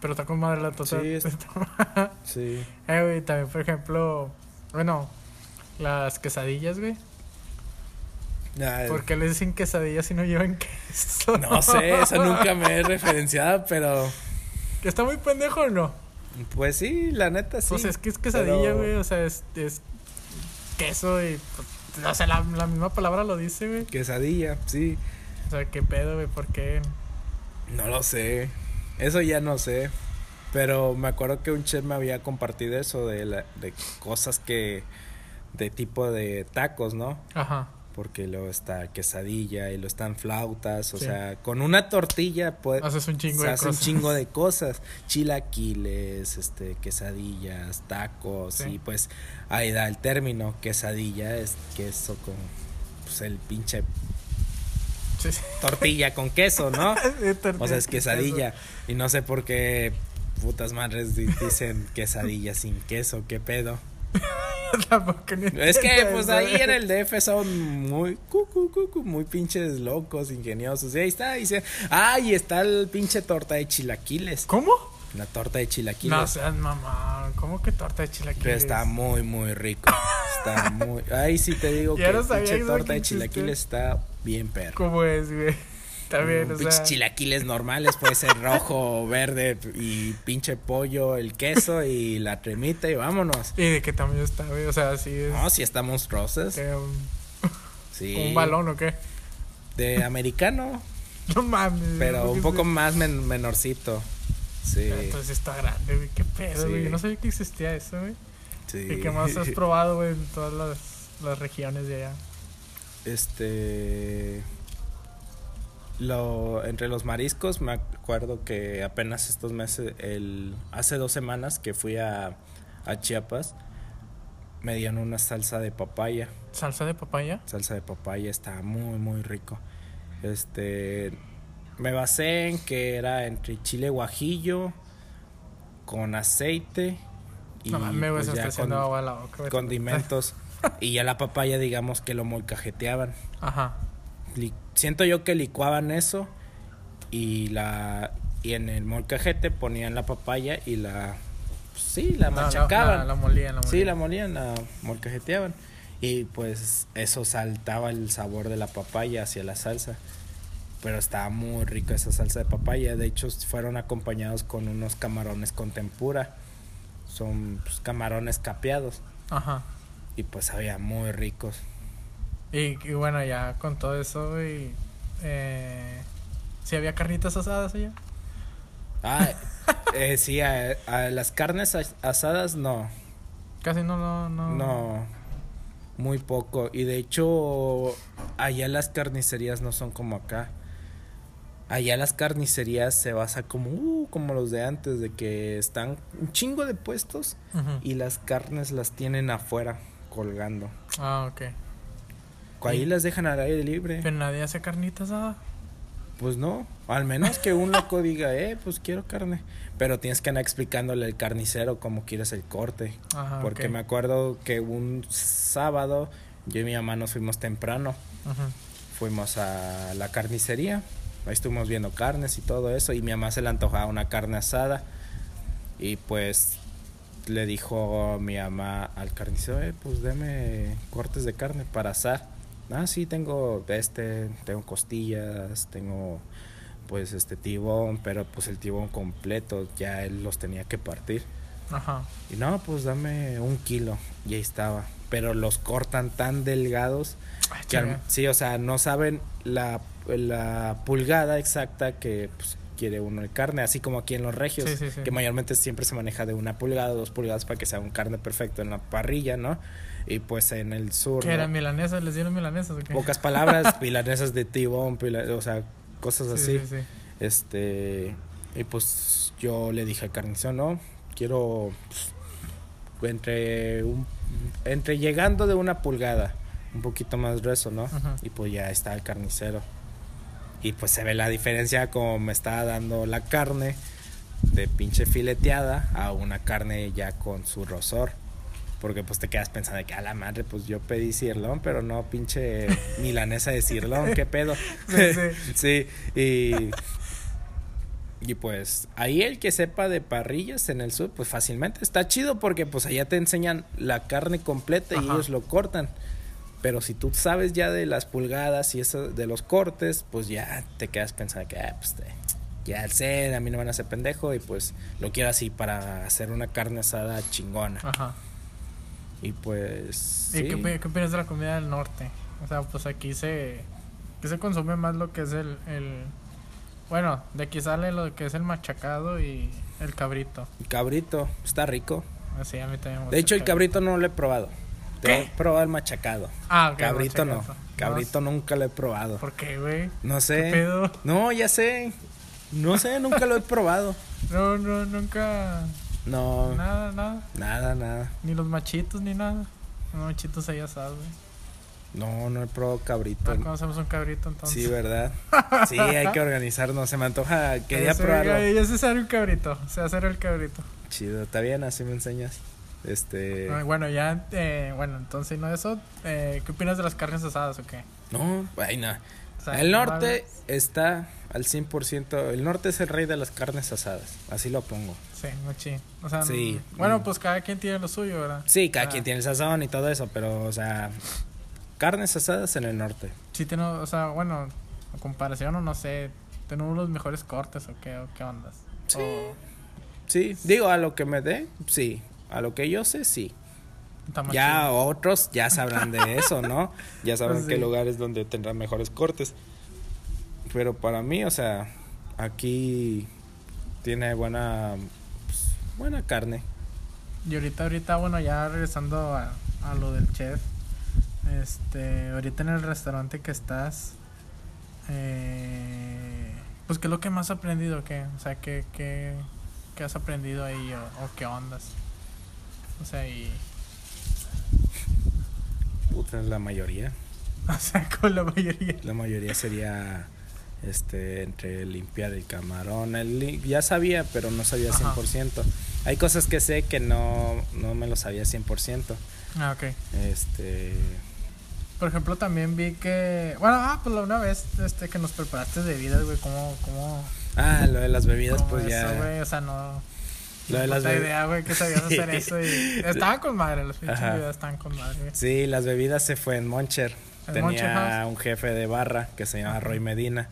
Pero está con madre la torta. Sí, es- Sí. eh, güey, también, por ejemplo, bueno, las quesadillas, güey. Ay, ¿Por qué le dicen quesadillas si no llevan queso? No sé, eso nunca me he referenciado, pero. ¿Que está muy pendejo o no? Pues sí, la neta sí. Pues es que es quesadilla, pero- güey. O sea, es, es queso y. pues, O sea, la, la misma palabra lo dice, güey. Quesadilla, sí. O sea, ¿qué pedo, güey? ¿Por qué? No lo sé. Eso ya no sé. Pero me acuerdo que un chef me había compartido eso de, la, de cosas que. de tipo de tacos, ¿no? Ajá. Porque luego está quesadilla y lo están flautas. O Sí. sea, con una tortilla puede, Haces un chingo se de hace un cosas. chingo de cosas. Chilaquiles, este, quesadillas, tacos. Sí. Y pues ahí da el término. Quesadilla es queso con. Pues el pinche Sí, tortilla con queso, ¿no? O sea, es quesadilla. Y no sé por qué putas madres di- dicen quesadilla sin queso, qué pedo. Tampoco Es que pues ahí en el DF son muy cu, cu, cu, cu, muy pinches locos, ingeniosos. Y ahí está, dice, ah, y está el pinche torta de chilaquiles. ¿Cómo? La torta de chilaquiles. No seas mamá. ¿Cómo que torta de chilaquiles? Pero está muy, muy rico. Está muy. Ahí sí te digo Ya que no pinche torta de chilaquiles está bien perro. ¿Cómo es, güey? O pinches sea. chilaquiles normales, puede ser rojo verde y pinche pollo, el queso y la cremita y vámonos. ¿Y de qué tamaño está, güey? O sea, así es. No, si está un, Sí. un balón o qué? De americano, No mames. pero ¿por un poco más men- menorcito. Sí. Entonces está grande, güey. ¿Qué pedo, Sí. güey? Yo no sabía que existía eso, güey. sí. ¿Y qué más has probado, güey, en todas las, las regiones de allá? Este. Lo, entre los mariscos, me acuerdo que apenas estos meses, el, hace dos semanas que fui a, a Chiapas, me dieron una salsa de papaya. ¿Salsa de papaya? Salsa de papaya está muy, muy rico. Este. Me basé en que era entre chile guajillo con aceite y no güey, pues me ya con agua la boca, condimentos. y ya la papaya, digamos que lo molcajeteaban. Ajá. Siento yo que licuaban eso y la y en el molcajete ponían la papaya y la pues sí la No, machacaban. La, la, molían, la molían. sí la molían la molcajeteaban. Y pues eso saltaba el sabor de la papaya hacia la salsa. Pero estaba muy rica esa salsa de papaya. De hecho fueron acompañados con unos camarones con tempura. Son pues, camarones capeados. Ajá. y pues sabía muy ricos Y, y bueno, ya con todo eso, güey. Eh, ¿Sí había carnitas asadas allá? Ah, eh, sí, a, a las carnes as- asadas no, Casi no, no, no. no, muy poco. Y de hecho, allá las carnicerías no son como acá. Allá las carnicerías se basa como, uh, como los de antes, de que están un chingo de puestos y las carnes las tienen afuera colgando. Ah, ok. Ahí las dejan al aire libre. Pero nadie hace carnita asada. Pues no, al menos que un loco diga, eh, pues quiero carne. Pero tienes que andar explicándole al carnicero cómo quieres el corte. Ajá. Porque me acuerdo que un sábado yo y mi mamá nos fuimos temprano. Ujú. Fuimos a la carnicería. Ahí estuvimos viendo carnes y todo eso. Y mi mamá se le antojaba una carne asada. Y pues le dijo mi mamá al carnicero, eh, pues deme cortes de carne para asar. Ah, sí, tengo este, tengo costillas, tengo pues este tibón, pero pues el tibón completo ya él los tenía que partir. Ajá. Y no, pues dame un kilo. Y ahí estaba. Pero los cortan tan delgados Ah, que al- sí, o sea, no saben la, la pulgada exacta que pues, quiere uno de carne, así como aquí en los regios, Sí, sí, sí. que mayormente siempre se maneja de una pulgada, dos pulgadas para que sea un carne perfecto en la parrilla, ¿no? Y pues en el sur, ¿Qué ¿no? eran milanesas? ¿Les dieron milanesas o qué? pocas palabras, milanesas de tibón, o sea, cosas Sí, así. sí, sí. Este, y pues yo le dije al carnicero, no, quiero pues, entre un, entre llegando de una pulgada, un poquito más grueso, ¿no? Y pues ya está el carnicero. Y pues se ve la diferencia como me estaba dando la carne de pinche fileteada a una carne ya con su rosor. Porque pues te quedas pensando de que a la madre, pues yo pedí cirlón, pero no pinche milanesa de cirlón, qué pedo. Sí, sí. Sí, y, y pues ahí el que sepa de parrillas en el sur, pues fácilmente está chido porque pues allá te enseñan la carne completa y ellos lo cortan. Pero si tú sabes ya de las pulgadas y eso de los cortes, pues ya te quedas pensando que, ah, pues te- ya sé, a mí no me van a hacer pendejo y pues lo quiero así para hacer una carne asada chingona. Ajá. Y pues... ¿Y sí. qué, qué opinas de la comida del norte? O sea, pues aquí se, aquí se consume más lo que es el, el... Bueno, de aquí sale lo que es el machacado y el cabrito. El cabrito, está rico. Así, a mí también me gusta De hecho, el cabrito no lo he probado. ¿Qué? he probado el machacado. Ah, ok, Cabrito no. Cabrito nunca lo he probado. ¿Por qué, güey? No ¿Qué sé. pedo? No, ya sé. No sé, nunca lo he probado. No, no, nunca... No, Nada, nada. nada, nada. Ni los machitos, ni nada. Los machitos ahí asados, güey. No, no he probado cabrito. Ah, conocemos un cabrito entonces. Sí, ¿verdad? Sí, hay que organizarnos. Se me antoja. Quería sé, probarlo. Ya sé hacer el cabrito. Sé hacer el cabrito. Chido, está bien, así me enseñas. Este. Ah, Bueno, ya, eh, bueno, entonces, ¿no eso? Eh, ¿Qué opinas de las carnes asadas o qué? No, ay, no. Sea, El no norte está al 100%. El norte es el rey de las carnes asadas. Así lo pongo. Sí, machín. O sea, Sí. bueno, Mm. pues cada quien tiene lo suyo, ¿verdad? Sí, cada Ah. quien tiene el sazón y todo eso, pero, o sea, carnes asadas en el norte. Sí, tiene, o sea, bueno, a comparación o no sé, tenemos los mejores cortes o qué, o qué ondas. Sí. O Sí, digo, a lo que me dé, sí. A lo que yo sé, sí. Ya otros ya sabrán de eso, ¿no? Ya sabrán Pues qué sí. lugares donde tendrán mejores cortes. Pero para mí, o sea, aquí tiene buena, pues, buena carne. Y ahorita, ahorita, bueno, ya regresando a, a lo del chef, este, ahorita en el restaurante que estás, eh, pues, ¿qué es lo que más has aprendido? ¿Qué? O sea, ¿qué, qué, qué has aprendido ahí o, o qué ondas? O sea, y, Puta, la mayoría. o sea, con la mayoría. La mayoría sería este entre limpiar el camarón. El, li- ya sabía, pero no sabía Ajá. 100%. Hay cosas que sé que no, no me lo sabía 100%. Ah, ok. Este. Por ejemplo, también vi que, bueno, ah, pues la una vez, este, que nos preparaste bebidas, güey, ¿cómo, cómo, Ah, lo de las bebidas, pues eso, ya. güey? O sea, no... Lo de las bebi- idea, güey, que sabías hacer eso y... Estaban con madre, los pinches videos estaban con madre, güey. Sí, las bebidas se fue en Moncher. ¿En Tenía Moncher un jefe de barra que se llama. Roy Medina.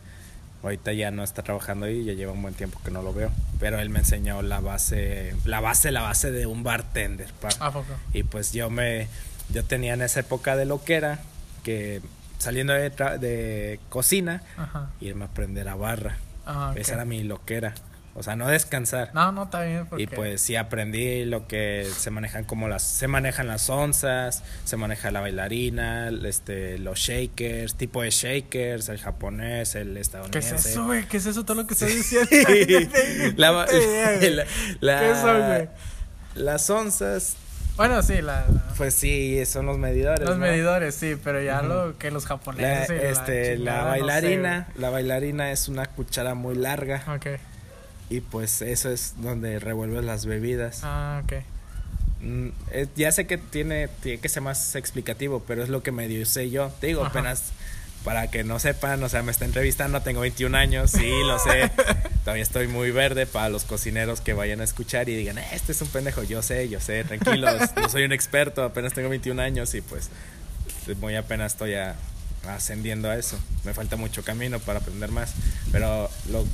Ahorita ya no está trabajando ahí, ya lleva un buen tiempo que no lo veo. Pero él me enseñó la base, la base, la base de un bartender. pa. ¿A poco? Y pues yo me, yo tenía en esa época de loquera que saliendo de, tra- de cocina, Ajá. irme a aprender a barra. Ah, ok. Esa era mi loquera. O sea, no descansar. No, no, está bien, porque... Y pues sí aprendí lo que se manejan como las se manejan las onzas, se maneja la bailarina, este los shakers, tipo de shakers, el japonés, el ¿Qué estadounidense. es eso, güey? ¿Qué es eso todo lo que estás diciendo? la, la- la- ¿Qué son, güey? Las onzas, Bueno, sí, la, pues sí, son los medidores. los ¿no? medidores, sí, pero ya Ujú. lo que los japoneses... la este, la chingada, no sé, bailarina, la bailarina es una cuchara muy larga ok. Y pues eso es donde revuelves las bebidas. Ah, ok. Mm, eh, ya sé que tiene, tiene que ser más explicativo, pero es lo que medio sé yo. Te digo, Ajá. apenas para que no sepan, o sea, me está entrevistando, tengo 21 años, sí, lo sé. Todavía estoy muy verde para los cocineros que vayan a escuchar y digan, "Eh, este es un pendejo. Yo sé, yo sé, tranquilos, no soy un experto, apenas tengo 21 años y pues muy apenas estoy a- ascendiendo a eso. Me falta mucho camino para aprender más, pero lo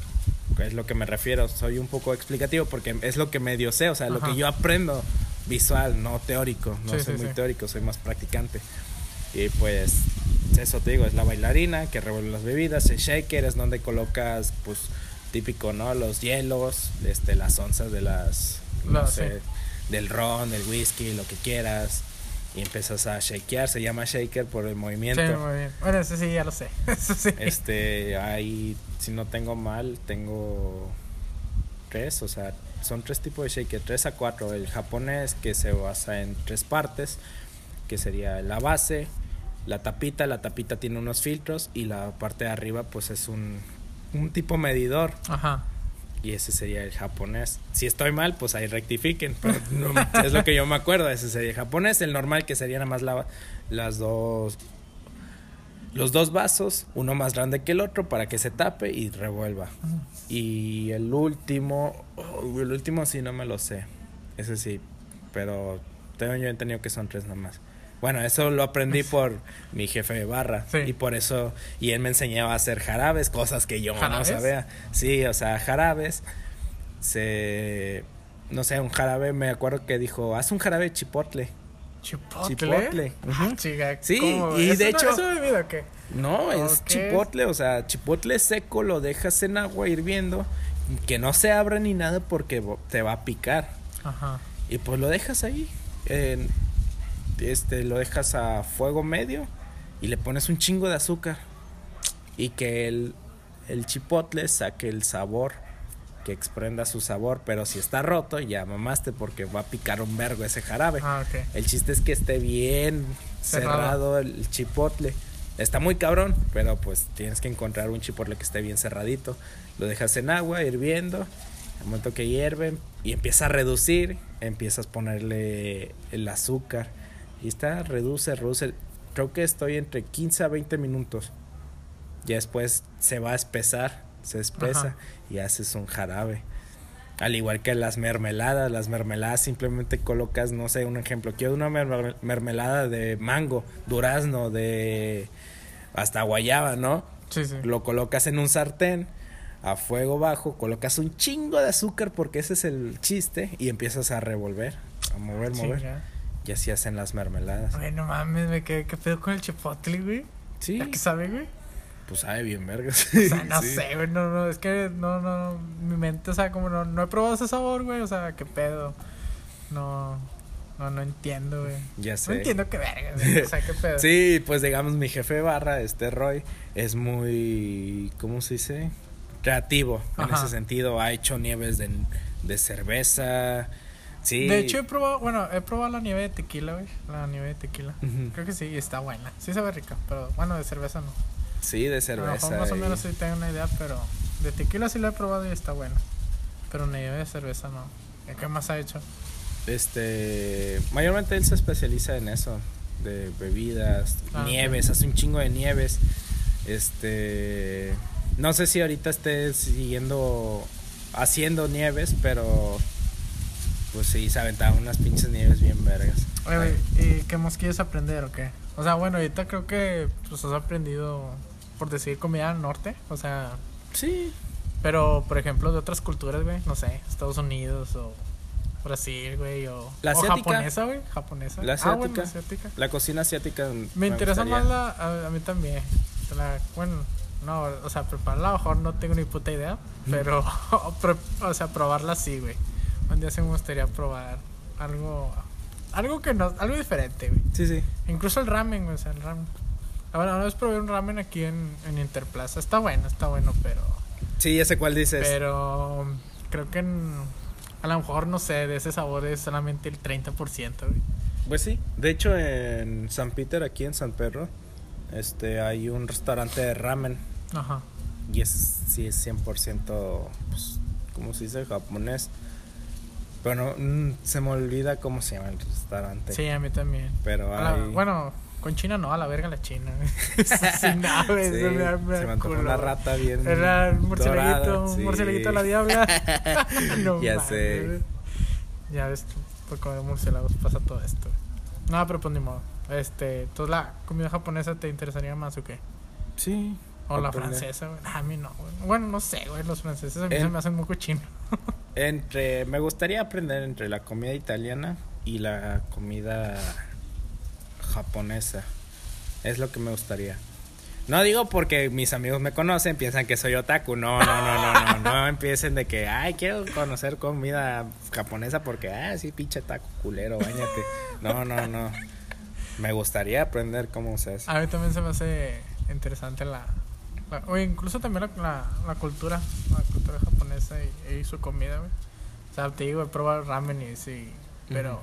es lo que me refiero. Soy un poco explicativo porque es lo que medio sé, o sea, lo que yo aprendo visual, no teórico. No Sí, soy sí, muy sí. teórico, soy más practicante. Y pues eso te digo, es la bailarina que revuelve las bebidas, el shaker es donde colocas, pues típico, ¿no? Los hielos, este, las onzas de las, no sé, del ron, del whisky, lo que quieras. Y empiezas a shakear, se llama shaker por el movimiento. Sí, muy bien. Bueno, eso sí, ya lo sé. Eso sí. Este, hay, si no tengo mal, tengo tres, o sea, son tres tipos de shaker, tres a cuatro. El japonés que se basa en tres partes, que sería la base, la tapita, la tapita tiene unos filtros y la parte de arriba pues es un, un tipo medidor Ajá. Y ese sería el japonés. Si estoy mal, pues ahí rectifiquen, pero no, es lo que yo me acuerdo, ese sería el japonés, el normal que sería nada más la, las dos los dos vasos, uno más grande que el otro para que se tape y revuelva. Y el último, oh, el último sí no me lo sé. Ese sí, pero tengo yo entendido que son tres nada más. Bueno, eso lo aprendí por mi jefe de barra. Sí. Y por eso, y él me enseñaba a hacer jarabes, cosas que yo ¿Jarabes? no sabía. Sí, o sea, jarabes. Se. No sé, un jarabe, me acuerdo que dijo, haz un jarabe de chipotle. Chipotle. Chipotle, Ah, ujú. chica, Sí, y ¿Eso de no- hecho- ¿Eso bebida o qué? No, es chipotle, o sea, chipotle seco lo dejas en agua hirviendo, que no se abra ni nada porque te va a picar. Ajá. Y pues lo dejas ahí, este, lo dejas a fuego medio y le pones un chingo de azúcar y que el, el chipotle saque el sabor, que exprenda su sabor, pero si está roto ya mamaste porque va a picar un vergo ese jarabe. Ah. El chiste es que esté bien Cerrado. cerrado, el chipotle. Está muy cabrón, pero pues tienes que encontrar un chipotle que esté bien cerradito. Lo dejas en agua, hirviendo. Al momento que hierve y empieza a reducir, empiezas a ponerle el azúcar. Y está, reduce, reduce. Creo que estoy entre 15 a 20 minutos. Ya después se va a espesar, se espesa Ajá. y haces un jarabe. Al igual que las mermeladas, las mermeladas simplemente colocas, no sé, un ejemplo, quiero una merme- mermelada de mango, durazno, de hasta guayaba, ¿no? Sí, sí. Lo colocas en un sartén a fuego bajo, colocas un chingo de azúcar porque ese es el chiste y empiezas a revolver, a mover, mover. Chinga. Y así hacen las mermeladas. Ay, no mames, me quedé. ¿Qué pedo con el chipotle, güey? Sí, ¿Ya qué sabe, güey? pues sabe bien vergas. O sea, no Sí. sé, güey, no, no, es que no, no, mi mente, o sea, como no, no he probado ese sabor, güey, o sea, qué pedo. No, no, no entiendo, güey. Ya No sé. entiendo qué verga, güey, o sea, qué pedo. Sí, pues digamos mi jefe de barra, este Roy, es muy, ¿cómo se dice? Creativo en ese sentido. Ha hecho nieves de, de cerveza. Sí. De hecho, he probado, bueno, he probado la nieve de tequila, güey, la nieve de tequila. Creo que sí, y está buena. Sí sabe rica, pero bueno, de cerveza no. sí, de cerveza. mejor más o menos sí tengo una idea, pero de tequila sí la he probado y está buena. Pero nieve de cerveza no. ¿Qué más ha hecho? Este, mayormente él se especializa en eso, de bebidas, Ah, nieves, hace un chingo de nieves. Este, no sé si ahorita esté siguiendo haciendo nieves, pero pues sí, se aventaba unas pinches nieves bien vergas. Oye, ¿y qué más quieres aprender o qué? O sea, bueno, ahorita creo que pues has aprendido, por decir, comida del norte. O sea, Sí, pero por ejemplo de otras culturas, güey, no sé, Estados Unidos o Brasil, güey, o, La o asiática. japonesa, güey, japonesa. La Ah, bueno, asiática. asiática. la cocina asiática. Me interesa gustaría. más la, a, a mí también. La, bueno, no, o sea, prepararla a lo mejor no tengo ni puta idea, pero, o sea, probarla sí, güey. Un día sí me gustaría probar algo, algo que no, algo diferente, güey. Sí, sí. Incluso el ramen, güey, o sea, el ramen. Ahora, una vez probé un ramen aquí en, en Interplaza. Está bueno, está bueno, pero. Sí, ya sé cuál dices. Pero. Creo que en- a lo mejor, no sé, de ese sabor es solamente el 30%, güey. Pues sí. De hecho, en San Peter, aquí en San Pedro, este, hay un restaurante de ramen. Ajá. Y es, sí, es 100%, pues, ¿cómo se dice? Japonés. Pero no, mm, se me olvida cómo se llama el restaurante. Sí, a mí también. Pero A la- hay... bueno, con China no, a la verga la China. no, güey, Sí, se me antojó una rata bien Era un un sí. murcielaguito a la diabla. no Ya sé. Ya ves, por comer murciélagos pasa todo esto. No, pero pues ni modo. Este, entonces la comida japonesa te interesaría más o qué? Sí. O la aprender. francesa, güey. A mí no, güey. Bueno, no sé, güey. Los franceses a mí se me hacen muy cochinos. Entre, me gustaría aprender entre la comida italiana y la comida japonesa. Es lo que me gustaría. No digo porque mis amigos me conocen, piensan que soy otaku. No, no, no, no, no. No empiecen de que, ay, quiero conocer comida japonesa porque, ah, sí, pinche taco culero, bañate. No, no, no. Me gustaría aprender cómo se hace. A mí también se me hace interesante la... la- o incluso también la, la, la cultura, la cultura japonesa y, y su comida, güey. O sea, te digo, he probado ramen y sí, pero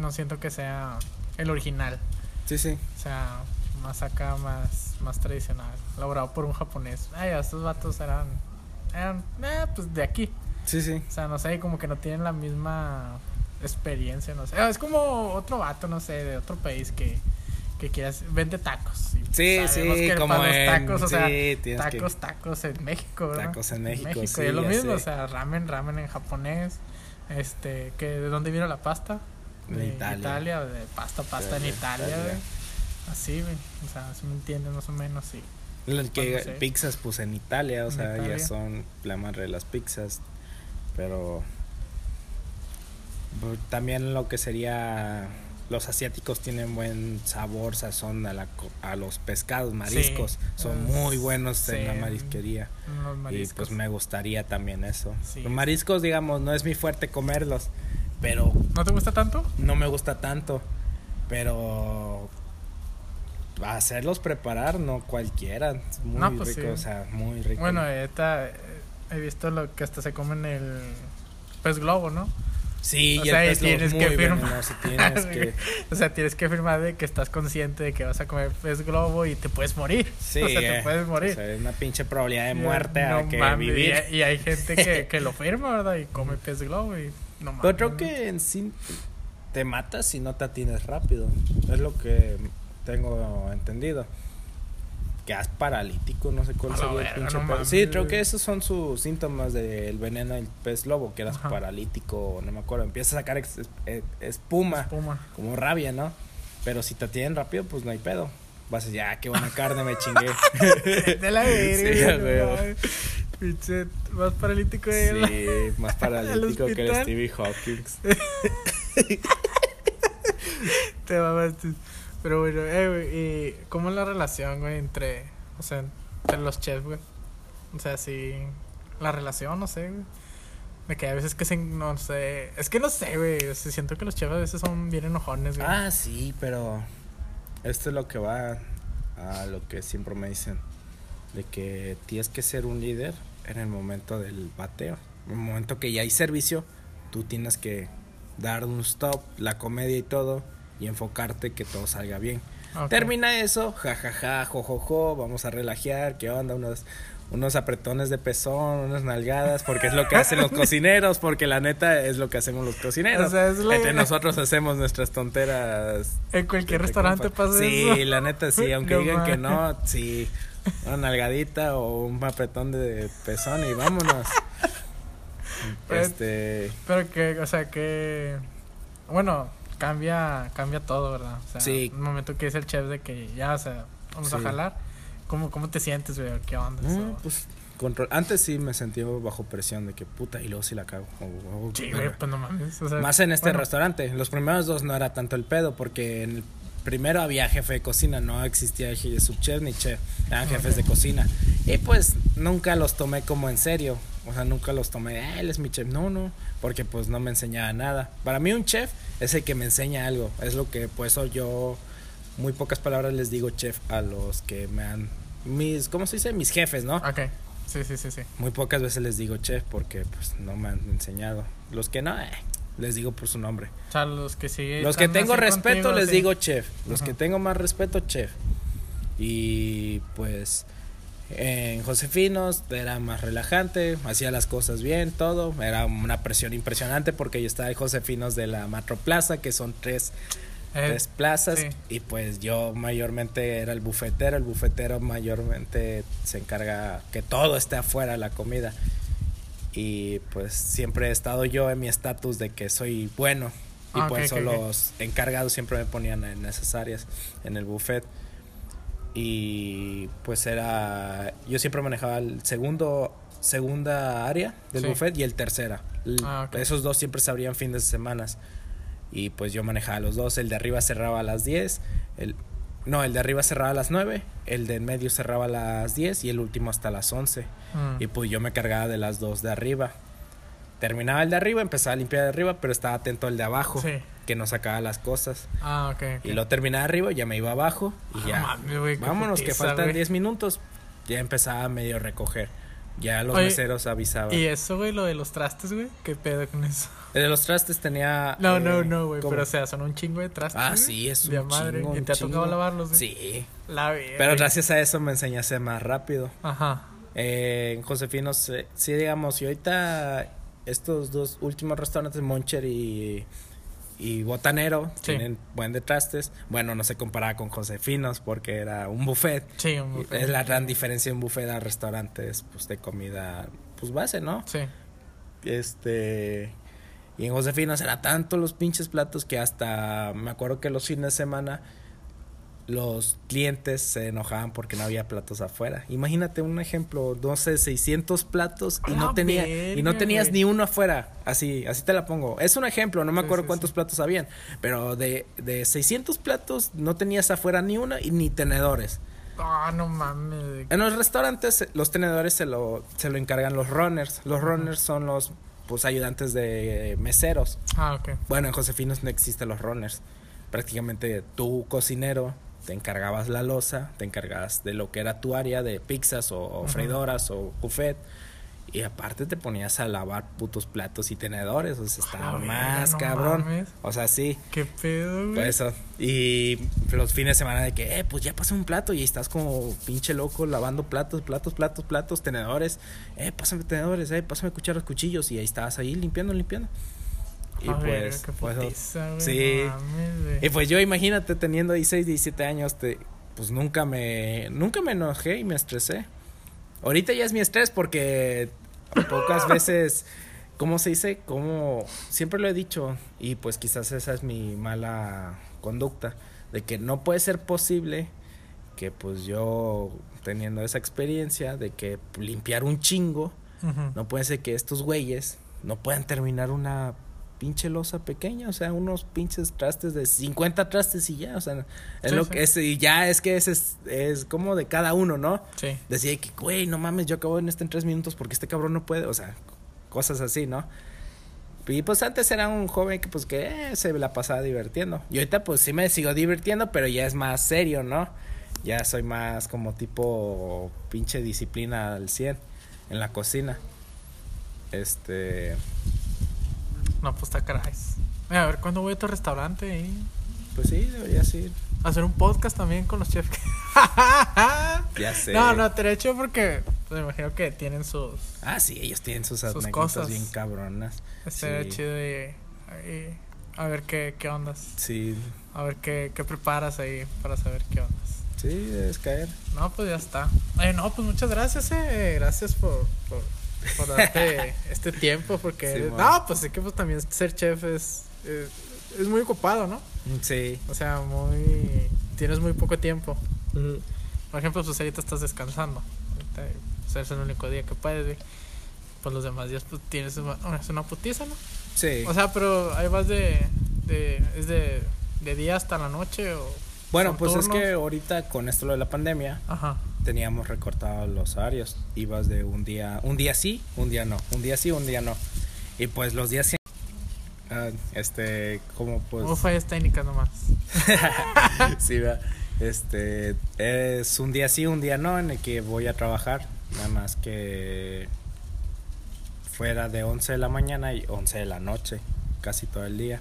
no siento que sea el original. Sí, sí. O sea, más acá, más, más tradicional. Elaborado por un japonés. Ay, estos vatos eran, eran, eh, pues de aquí. Sí, sí. O sea, no sé, como que no tienen la misma experiencia, no sé. Ah, Es como otro vato, no sé, de otro país que, que quieras, vende tacos. Y Sí, sí, que como en- tacos, o sea, sí, tienes que- tacos, tacos en México, ¿verdad? Tacos en México, sí, y es lo mismo, sé. o sea, ramen, ramen en japonés. Este, que ¿de dónde vino la pasta? De Italia. de pasta, pasta en De Italia, Italia. güey. Así, güey. O sea, si me entiendes más o menos, sí. Los que pizzas pues en Italia, o En sea, Italia. ya son la madre de las pizzas, pero también lo que sería los asiáticos tienen buen sabor, sazón a la a los pescados, mariscos, son Es- muy buenos en la marisquería y pues me gustaría también eso. Sí. Los mariscos, digamos, no es mi fuerte comerlos, pero ¿No te gusta tanto? no me gusta tanto, pero hacerlos preparar no cualquiera, muy No, pues rico, o sea, muy rico. Bueno, ahorita eh, he visto lo que hasta se comen el pez globo, ¿no? Sí, o y sea, el y pez globo es tienes que firmar. venenoso, tienes que o sea, tienes que firmar de que estás consciente de que vas a comer pez globo y te puedes morir. sí, o sea, te eh, puedes morir. o sea, es una pinche probabilidad de muerte a que vivir. Y, y hay gente que, que lo firma, ¿verdad? Y come pez globo y no mames. Pero creo que en sí te matas si no te atines rápido. Es lo que tengo entendido. Quedas paralítico, no sé cuál sería el verga, pinche no. Sí, creo que esos son sus síntomas del veneno del pez lobo, que eras Ajá. paralítico, no me acuerdo. Empiezas a sacar es- eh, espuma, Espuma. como rabia, ¿no? Pero si te atienen rápido, pues no hay pedo. Vas a decir, ya, qué buena carne me chingué. De la Sí, verga. mames. Pinche, más paralítico de la- Sí, más paralítico que el. Stevie Hawkins. Te mamaste. Pero bueno, eh, güey, ¿y cómo es la relación, güey, entre, o sea, entre los chefs, güey? O sea, si la relación, no sé, güey. De que a veces que se, no sé, es que no sé, güey, o siento que los chefs a veces son bien enojones, güey. Ah, sí, pero esto es lo que va a lo que siempre me dicen, de que tienes que ser un líder en el momento del bateo. En el momento que ya hay servicio, tú tienes que dar un stop, la comedia y todo, y enfocarte que todo salga bien. Ok. Termina eso, jajaja, jojojo, vamos a relajear, ¿qué onda? Unos, unos apretones de pezón, unas nalgadas, porque es lo que hacen los cocineros, porque la neta es lo que hacemos los cocineros. O sea, es la- Entre nosotros hacemos nuestras tonteras. En cualquier restaurante pasa Sí, eso. la neta sí, aunque No digan que mames. no, sí. Una nalgadita o un apretón de pezón y vámonos. Pues, este. Pero que, o sea, que, bueno, cambia, cambia todo, ¿verdad? O sea, Sí. un momento que es el chef de que ya, o sea, vamos a jalar. ¿Cómo, ¿Cómo te sientes, güey? ¿Qué onda? Eso- pues control. Antes sí me sentí bajo presión de que puta y luego sí la cago. O- o- Sí, güey, pues no mames. O sea, Más en este bueno, restaurante. Los primeros dos no era tanto el pedo porque en el primero había jefe de cocina, no existía subchef ni chef, eran jefes de cocina. Y pues nunca los tomé como en serio. O sea, nunca los tomé, "Ah, él es mi chef. No, no, porque pues no me enseñaba nada. Para mí un chef es el que me enseña algo. Es lo que, por eso yo, muy pocas palabras les digo chef a los que me han, mis, ¿cómo se dice? Mis jefes, ¿no? Ok, sí, sí, sí, sí. Muy pocas veces les digo chef porque pues no me han enseñado. Los que no, eh, les digo por su nombre. O sea, los que sí. Los que tengo respeto contigo, les sí. digo chef. Los que tengo más respeto, chef. Y pues en Josefinos era más relajante, hacía las cosas bien, todo. Era una presión impresionante porque yo estaba en Josefinos de la Macro Plaza, que son tres, Eh, tres plazas. sí. Y pues yo mayormente era el bufetero. El bufetero mayormente se encarga que todo esté afuera, la comida. Y pues siempre he estado yo en mi estatus de que soy bueno. Y Ah, ok, ok. los encargados siempre me ponían en esas áreas, en el buffet. Y pues era. Yo siempre manejaba el segundo. Segunda área del Sí. buffet y el tercera. Ah. Esos dos siempre se abrían fines de semanas. Y pues yo manejaba los dos. El de arriba cerraba a las 10. El, no, el de arriba cerraba a las 9. El de en medio cerraba a las 10. Y el último hasta las 11. Mm. Y pues yo me cargaba de las dos de arriba. Terminaba el de arriba, empezaba a limpiar de arriba, pero estaba atento al de abajo, Sí. que no sacaba las cosas. Ah, ok. ok. Y lo terminaba arriba, ya me iba abajo y Ah, ya. qué Vámonos, que faltan güey. 10 minutos. Ya empezaba a medio recoger. Ya los Oye, meseros avisaban. Y eso, güey, lo de los trastes, güey. ¿Qué pedo con eso? El de los trastes tenía. No, eh, no, no, güey. Pero o sea, son un chingo de trastes. Ah, sí, es un De madre. chingo, ¿Y te ha tocado lavarlos, güey? Sí. La. Pero gracias a eso me enseñé a más rápido. Ajá. Eh, en Josefino, sí, sí, digamos, y ahorita estos dos últimos restaurantes, Moncher y, y Botanero, Sí. tienen buen de trastes. Bueno, no se comparaba con Josefinos porque era un buffet. Sí, un buffet. Es la gran diferencia de un buffet a restaurantes pues, de comida, pues base, ¿no? Sí. Este. Y en Josefinos era tanto los pinches platos que hasta me acuerdo que los fines de semana los clientes se enojaban porque no había platos afuera. Imagínate un ejemplo, no sé, 600 platos y no tenía y no tenías güey. ni uno afuera. Así, así te la pongo. Es un ejemplo, no me acuerdo sí, cuántos sí. platos habían, pero de de 600 platos no tenías afuera ni una y ni tenedores. Ah, no mames. En los restaurantes los tenedores se lo, se lo encargan los runners. Los runners son los pues ayudantes de meseros. Ah, ok. Bueno, en Josefinos no existen los runners. Prácticamente tú, cocinero, te encargabas la losa, te encargabas de lo que era tu área de pizzas o, o freidoras o buffet. Y aparte te ponías a lavar putos platos y tenedores. O sea, estaba verga, más no cabrón. mames. O sea, sí. ¿Qué pedo, güey? Por eso. Y los fines de semana de que, eh, pues ya pasé un plato y estás como pinche loco lavando platos, platos, platos, platos, tenedores. Eh, pásame tenedores, eh, pásame cucharas, cuchillos. Y ahí estabas ahí limpiando, limpiando. Y A ver, pues, qué pues, sí. No mames, güey. y pues yo imagínate teniendo 16, 17 años, te, pues nunca me, nunca me enojé y me estresé. Ahorita ya es mi estrés porque pocas veces, ¿cómo se dice? Como siempre lo he dicho y pues quizás esa es mi mala conducta de que no puede ser posible que pues yo teniendo esa experiencia de que limpiar un chingo, no puede ser que estos güeyes no puedan terminar una pinche losa pequeña, o sea, unos pinches trastes de 50 trastes y ya, o sea, es Sí, lo sí. que es y ya es que ese es, es como de cada uno, ¿no? Sí. Decía que, güey, no mames, yo acabo en este en tres minutos porque este cabrón no puede, o sea, cosas así, ¿no? Y pues antes era un joven que pues que eh, se la pasaba divirtiendo. Y ahorita pues sí me sigo divirtiendo, pero ya es más serio, ¿no? Ya soy más como tipo pinche disciplina al 100 en la cocina. Este, No, pues está caray. A ver, ¿cuándo voy a tu restaurante? Y pues sí, deberías ir. hacer un podcast también con los chefs. Ya sé. No, no, te lo he hecho porque pues, me imagino que tienen sus. Ah, sí, ellos tienen sus, Sus cosas. bien cabronas. Estaría Sí. chido y, y a ver qué, qué ondas. Sí, A ver qué, qué preparas ahí para saber qué ondas. sí, debes caer. No, pues ya está. Ay, no, pues muchas gracias, eh. Gracias por, por, por darte este tiempo. Porque, Sí, no, pues es que pues, también ser chef es, es, es muy ocupado, ¿no? Sí. O sea, muy. Tienes muy poco tiempo. Por ejemplo, pues ahorita estás descansando. Ahorita, pues, es el único día que puedes, güey. Pues los demás días, pues tienes una, es una putiza, ¿no? Sí. O sea, pero ahí vas de. de ¿Es de, de día hasta la noche o.? Bueno, pues es que ahorita con esto lo de la pandemia Ajá. teníamos recortados los horarios. Ibas de un día, un día sí, un día no, un día sí, un día no. Y pues los días sí, ah, este, como pues, Hubo fallas técnicas nomás. sí, este, es un día sí, un día no en el que voy a trabajar, nada más que fuera de 11 de la mañana y 11 de la noche, casi todo el día.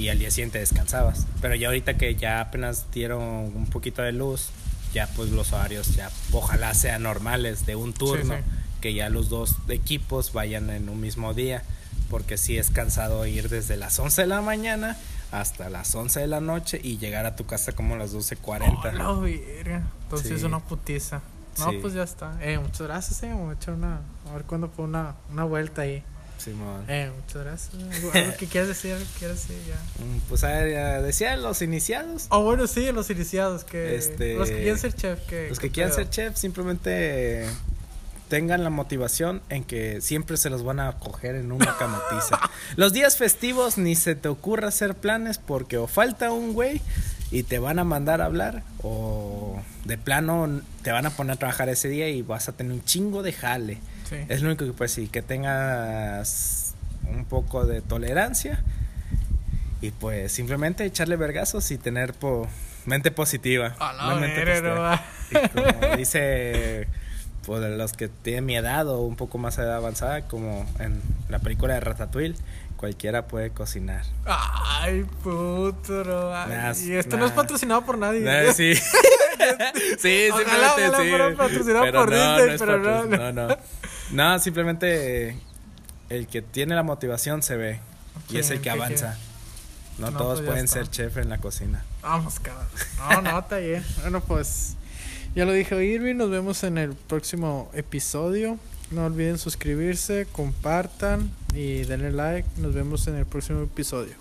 Y al día siguiente descansabas. Pero ya ahorita que ya apenas dieron un poquito de luz, ya pues los horarios ya ojalá sean normales de un turno, sí. que ya los dos equipos vayan en un mismo día, porque sí es cansado ir desde las 11 de la mañana hasta las 11 de la noche y llegar a tu casa como a las 12.40. Oh. Entonces Sí. es una putiza. No, Sí. pues ya está. Eh, muchas gracias, eh. Vamos a echar una. A ver cuándo fue una, una vuelta ahí. Simón. Eh, muchas gracias. ¿Algo, que quieras decir? ¿Algo que quieras decir ya? Mm, Pues a decía los iniciados. Oh, bueno, sí, los iniciados. que Este, Los que quieren ser chef. Que, Los que ¿qué quieran pedo? ser chef simplemente tengan la motivación en que siempre se los van a coger en una camotiza. los días festivos ni se te ocurra hacer planes porque o falta un güey y te van a mandar a hablar o de plano te van a poner a trabajar ese día y vas a tener un chingo de jale. Sí. Es lo único que puedes decir, que tengas un poco de tolerancia y pues simplemente echarle vergazos y tener po- mente positiva. A la mente positiva. como dice pues los que tienen mi edad o un poco más edad avanzada, como en la película de Ratatouille, cualquiera puede cocinar. Ay, puto, no. Nah, y esto no es nah. patrocinado por nadie. Ah, sí. sí, Ojalá, simplemente ojalá sí. fuera patrocinado Pero por no, Disney, no es pero no, patro- no, no. No, simplemente el que tiene la motivación se ve y es el que ¿qué avanza. No, No, todos pues pueden ser chef en la cocina. Vamos, cabrón. No, no, está bien. Bueno, pues ya lo dijo Irving. Nos vemos en el próximo episodio. No olviden suscribirse, compartan y denle like. Nos vemos en el próximo episodio.